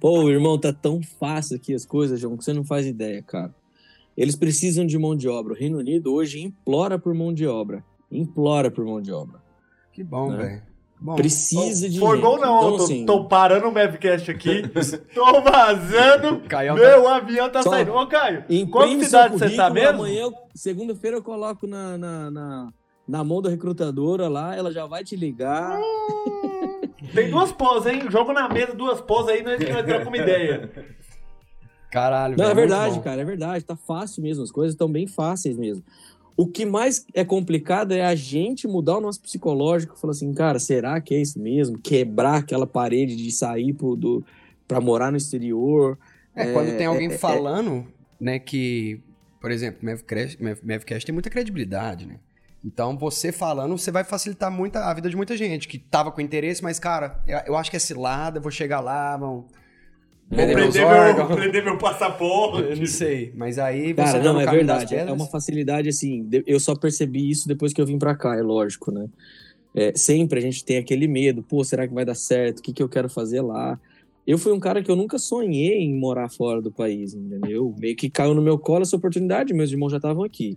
Speaker 3: Pô, irmão, tá tão fácil aqui as coisas, João, que você não faz ideia, cara. Eles precisam de mão de obra. O Reino Unido hoje implora por mão de obra. Implora por mão de obra.
Speaker 1: Que bom,
Speaker 3: Né?
Speaker 1: velho. Bom,
Speaker 3: Precisa de
Speaker 4: Forgou não,
Speaker 3: Então,
Speaker 4: tô,
Speaker 3: assim,
Speaker 4: tô parando o Mavcast aqui. tô vazando.
Speaker 1: Caião
Speaker 4: Meu avião tá
Speaker 3: Só-
Speaker 4: saindo. Ô, Caio, qual
Speaker 3: Imprime
Speaker 4: cidade você tá mesmo?
Speaker 3: Amanhã, segunda-feira, eu coloco na, na, na, na mão da recrutadora lá, ela já vai te ligar.
Speaker 4: Tem duas poses, hein? Jogo na mesa, duas poses aí, nós nós trocamos ideia.
Speaker 1: Caralho,
Speaker 3: Não,
Speaker 1: velho,
Speaker 3: é
Speaker 1: muito
Speaker 3: verdade, cara, é verdade. Tá fácil mesmo, as coisas estão bem fáceis mesmo. O que mais é complicado é a gente mudar o nosso psicológico, falar assim, cara, será que é isso mesmo? Quebrar aquela parede de sair pro, do, pra morar no exterior.
Speaker 1: É, quando
Speaker 3: É,
Speaker 1: tem alguém
Speaker 3: é, é.
Speaker 1: falando, né, que, por exemplo, Mavcast, Mav- Mavcast tem muita credibilidade, né? Então, você falando, você vai facilitar muito a vida de muita gente que tava com interesse, mas, cara, eu, eu acho que é cilada, eu vou chegar lá, vão vender meus
Speaker 4: prender meu,
Speaker 1: órgãos.
Speaker 4: prender meu passaporte.
Speaker 1: Eu não sei, mas aí você
Speaker 3: Cara,
Speaker 1: tá
Speaker 3: não, é verdade. É uma facilidade assim. Eu só percebi isso depois que eu vim pra cá, é lógico, né? É, sempre a gente tem aquele medo, pô, será que vai dar certo? O que, que eu quero fazer lá? Eu fui um cara que eu nunca sonhei em morar fora do país, entendeu? Meio que caiu no meu colo essa oportunidade, meus irmãos já estavam aqui.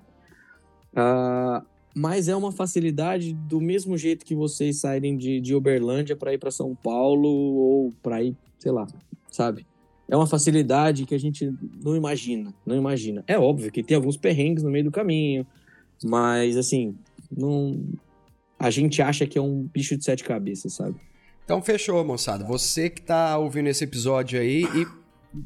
Speaker 3: Ah, mas é uma facilidade do mesmo jeito que vocês saírem de, de Uberlândia para ir para São Paulo ou para ir, sei lá, sabe? É uma facilidade que a gente não imagina, não imagina. É óbvio que tem alguns perrengues no meio do caminho, mas assim, não a gente acha que é um bicho de sete cabeças, sabe?
Speaker 1: Então fechou, moçada. Você que tá ouvindo esse episódio aí e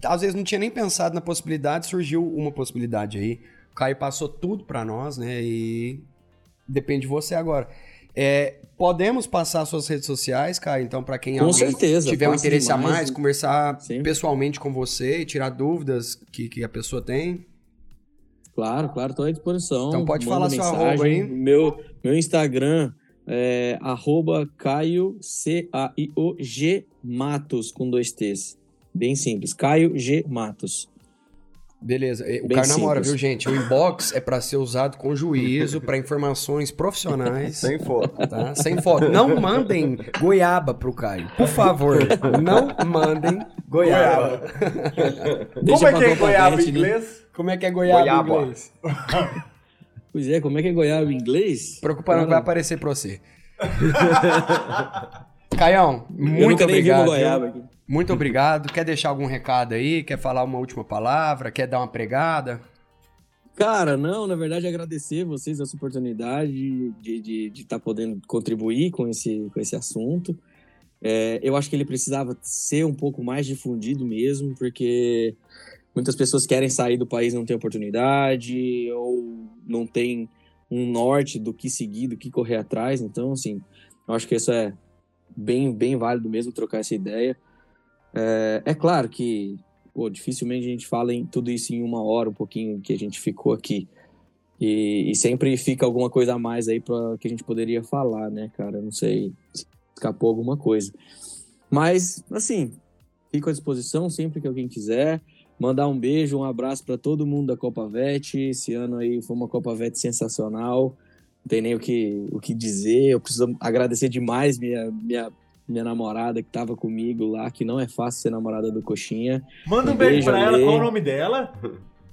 Speaker 1: às vezes não tinha nem pensado na possibilidade, surgiu uma possibilidade aí. O Caio passou tudo pra nós, né? E depende de você agora. É, podemos passar suas redes sociais, Caio, então, para quem
Speaker 3: Com certeza,
Speaker 1: tiver um interesse a
Speaker 3: demais.
Speaker 1: mais, conversar
Speaker 3: Sim.
Speaker 1: pessoalmente com você e tirar dúvidas que, que a pessoa tem.
Speaker 3: Claro, claro, estou à disposição.
Speaker 1: Então pode
Speaker 3: Manda
Speaker 1: falar seu
Speaker 3: mensagem.
Speaker 1: arroba aí.
Speaker 3: Meu, meu Instagram é arroba Caio, C-A-I-O-G Matos, com dois T's. Bem simples, Caio G Matos.
Speaker 1: Beleza. O
Speaker 3: Bem
Speaker 1: Caio namora, viu, gente? O inbox é para ser usado com juízo, para informações profissionais.
Speaker 2: Sem foto.
Speaker 1: Tá? Sem foto. Não mandem goiaba pro Caio. Por favor, não mandem goiaba.
Speaker 3: Deixa
Speaker 4: Como é
Speaker 3: pra
Speaker 4: que é
Speaker 3: Copa
Speaker 4: goiaba
Speaker 3: Bet,
Speaker 4: em
Speaker 3: né?
Speaker 4: inglês?
Speaker 1: Como é que é goiaba,
Speaker 2: Goiaba.
Speaker 1: em inglês?
Speaker 3: Pois é, como é que é goiaba em inglês?
Speaker 1: Preocupa não,
Speaker 3: Cara,
Speaker 1: vai aparecer pra você. Caião,
Speaker 3: eu
Speaker 1: muito
Speaker 3: nunca nem vi uma
Speaker 1: obrigado. Muito obrigado. Quer deixar algum recado aí? Quer falar uma última palavra? Quer dar uma pregada?
Speaker 3: Cara, não, na verdade, agradecer vocês essa oportunidade de estar tá podendo contribuir com esse, com esse assunto. É, eu acho que ele precisava ser um pouco mais difundido mesmo, porque muitas pessoas querem sair do país e não tem oportunidade, ou não tem um norte do que seguir, do que correr atrás. Então, assim, eu acho que isso é bem, bem válido mesmo trocar essa ideia. É, é claro que pô, dificilmente a gente fala em tudo isso em uma hora, um pouquinho que a gente ficou aqui. E, e sempre fica alguma coisa a mais aí para que a gente poderia falar, né, cara? Não sei se escapou alguma coisa. Mas, assim, fico à disposição sempre que alguém quiser. Mandar um beijo, um abraço para todo mundo da Copa Vet. Esse ano aí foi uma Copa Vet sensacional. Não tem nem o que, o que dizer. Eu preciso agradecer demais minha, minha, minha namorada que estava comigo lá, que não é fácil ser namorada do Coxinha.
Speaker 4: Manda um
Speaker 3: Um
Speaker 4: beijo
Speaker 3: beijo,
Speaker 4: pra ela. Qual o nome dela?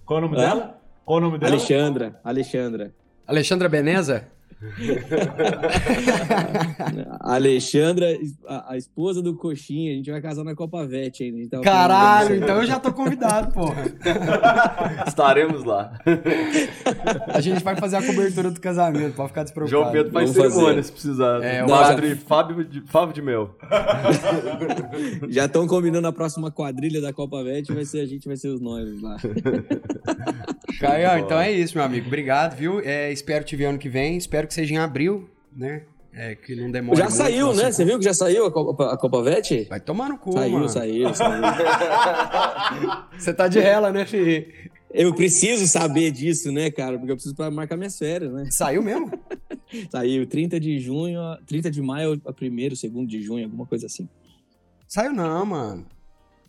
Speaker 4: Qual o nome
Speaker 3: Hã?
Speaker 4: dela? Qual o nome dela?
Speaker 3: Alexandra, Alexandra.
Speaker 1: Alexandra Beneza?
Speaker 3: A Alexandra, a, a esposa do Coxinha, a gente vai casar na Copa Vete ainda. a gente tava
Speaker 1: Caralho, então eu já tô convidado, porra.
Speaker 2: Estaremos lá.
Speaker 1: A gente vai fazer a cobertura do casamento, pode ficar despreocupado.
Speaker 2: João Pedro faz
Speaker 3: Vamos
Speaker 2: cerimônia
Speaker 3: fazer.
Speaker 2: se precisar.
Speaker 1: É, o
Speaker 2: padre Fábio de, Fábio de Mel.
Speaker 3: Já estão combinando a próxima quadrilha da Copa Vete, vai ser a gente, vai ser os noivos lá.
Speaker 1: Caio, então é isso, meu amigo. Obrigado, viu? É, espero te ver ano que vem. Espero que seja em abril, né? É, que não demore
Speaker 3: Já
Speaker 1: muito,
Speaker 3: saiu, né? Você viu que já saiu a Copa, a Copa Vete?
Speaker 1: Vai tomar no cu,
Speaker 3: Saiu,
Speaker 1: mano.
Speaker 3: saiu, saiu.
Speaker 1: Você tá de rela, né, fi?
Speaker 3: Eu preciso saber disso, né, cara? Porque eu preciso para marcar minhas férias, né?
Speaker 1: Saiu mesmo?
Speaker 3: Saiu 30 de junho, a- 30 de maio a primeiro, segundo de junho, alguma coisa assim.
Speaker 1: Saiu não, mano.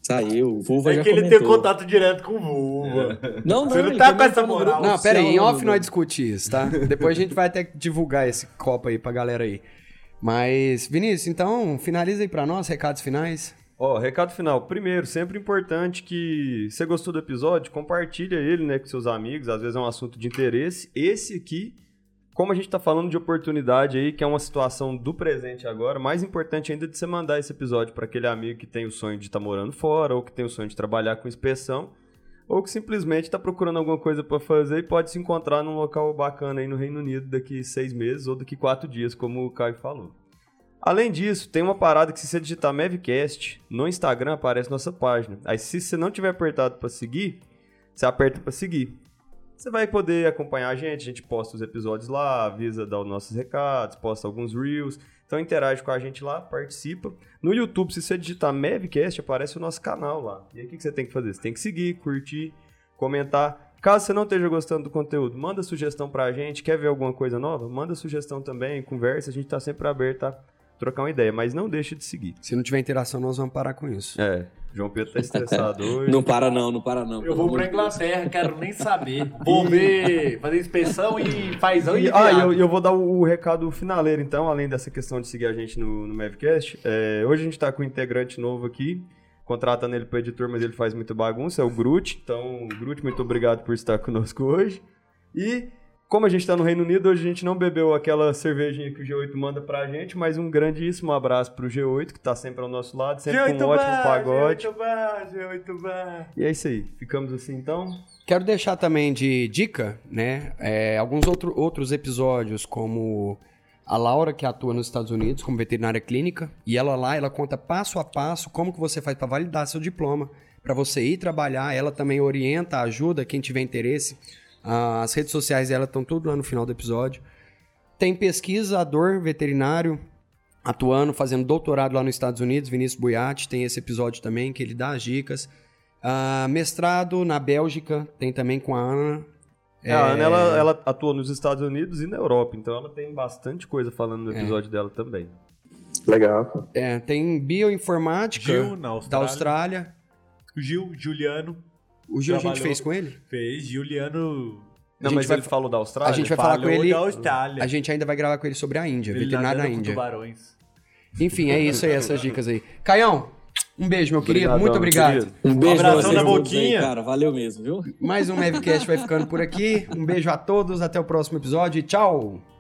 Speaker 3: Saiu, o Vulva
Speaker 4: É
Speaker 3: já
Speaker 4: que ele
Speaker 3: comentou.
Speaker 4: tem contato direto com o Vulva.
Speaker 3: Não, não,
Speaker 4: Você não
Speaker 3: ele
Speaker 4: tá com essa
Speaker 3: no
Speaker 4: moral.
Speaker 1: Não, pera aí, em off nós discutir isso, tá? Depois a gente vai até divulgar esse copo aí pra galera aí. Mas, Vinícius, então, finaliza aí pra nós, recados finais.
Speaker 2: Ó, recado final. Primeiro, sempre importante que você gostou do episódio, compartilha ele, né, com seus amigos. Às vezes é um assunto de interesse. Esse aqui, como a gente tá falando de oportunidade aí, que é uma situação do presente agora, mais importante ainda de você mandar esse episódio para aquele amigo que tem o sonho de estar morando fora, ou que tem o sonho de trabalhar com inspeção, ou que simplesmente está procurando alguma coisa para fazer e pode se encontrar num local bacana aí no Reino Unido daqui seis meses ou daqui quatro dias, como o Caio falou. Além disso, tem uma parada que se você digitar Mavcast, no Instagram aparece nossa página. Aí se você não tiver apertado para seguir, você aperta para seguir. Você vai poder acompanhar a gente, a gente posta os episódios lá, avisa, dá os nossos recados, posta alguns reels. Então interage com a gente lá, participa. No YouTube, se você digitar Mavcast, aparece o nosso canal lá. E aí o que você tem que fazer? Você tem que seguir, curtir, comentar. Caso você não esteja gostando do conteúdo, manda sugestão pra gente. Quer ver alguma coisa nova? Manda sugestão também, conversa. A gente tá sempre aberto a trocar uma ideia, mas não deixe de seguir.
Speaker 1: Se não tiver interação, nós vamos parar com isso.
Speaker 2: É, João Pedro tá estressado hoje.
Speaker 3: Não para não, não para não.
Speaker 4: Eu vou pra. Inglaterra, quero nem saber. Vou ver, fazer inspeção e fazão e
Speaker 2: E, ah, e eu, eu vou dar o, o recado finaleiro, então, além dessa questão de seguir a gente no, no Mavcast. É, hoje a gente tá com um integrante novo aqui, contratando ele pro editor, mas ele faz muita bagunça, é o Groot. Então, Groot, muito obrigado por estar conosco hoje. E, como a gente tá no Reino Unido, hoje a gente não bebeu aquela cervejinha que o G8 manda pra gente, mas um grandíssimo abraço pro G8, que tá sempre ao nosso lado, sempre com um ótimo pagode.
Speaker 4: G8 bar, G8 bar.
Speaker 2: E é isso aí, ficamos assim então.
Speaker 1: Quero deixar também de dica, né? é, alguns outro, outros episódios, como a Laura, que atua nos Estados Unidos como veterinária clínica, e ela lá, ela conta passo a passo como que você faz para validar seu diploma, para você ir trabalhar. Ela também orienta, ajuda quem tiver interesse. Ah, As redes sociais dela estão tudo lá no final do episódio. tem pesquisador veterinário atuando, fazendo doutorado lá nos Estados Unidos, Vinícius Buiati, tem esse episódio também que ele dá as dicas. Ah, mestrado na Bélgica, tem também com a Ana.
Speaker 2: É, a Ana, ela, ela atua nos Estados Unidos e na Europa, então ela tem bastante coisa falando no episódio dela também.
Speaker 3: Legal.
Speaker 1: É, tem bioinformática
Speaker 4: Gil, na
Speaker 1: da
Speaker 4: Austrália.
Speaker 1: Austrália.
Speaker 4: Gil, Juliano,
Speaker 1: O Gil a gente fez com ele?
Speaker 4: fez. Juliano
Speaker 2: Não, mas
Speaker 1: vai
Speaker 2: ele falou da Austrália?
Speaker 1: a gente vai falar com ele-
Speaker 4: da Austrália.
Speaker 1: A gente ainda vai gravar com ele sobre a Índia,
Speaker 4: Ele
Speaker 1: veterinário na Índia.
Speaker 4: tubarões.
Speaker 1: Enfim, é isso aí, essas dicas aí. Caião, um beijo, meu querido.
Speaker 2: Obrigadão,
Speaker 1: Muito obrigado.
Speaker 2: querido.
Speaker 3: Um beijo pra
Speaker 4: abração
Speaker 3: vocês
Speaker 4: na
Speaker 3: todos aí,
Speaker 4: boquinha.
Speaker 3: cara. Valeu mesmo, viu?
Speaker 1: Mais um Mavcast vai ficando por aqui. Um beijo a todos, até o próximo episódio e tchau!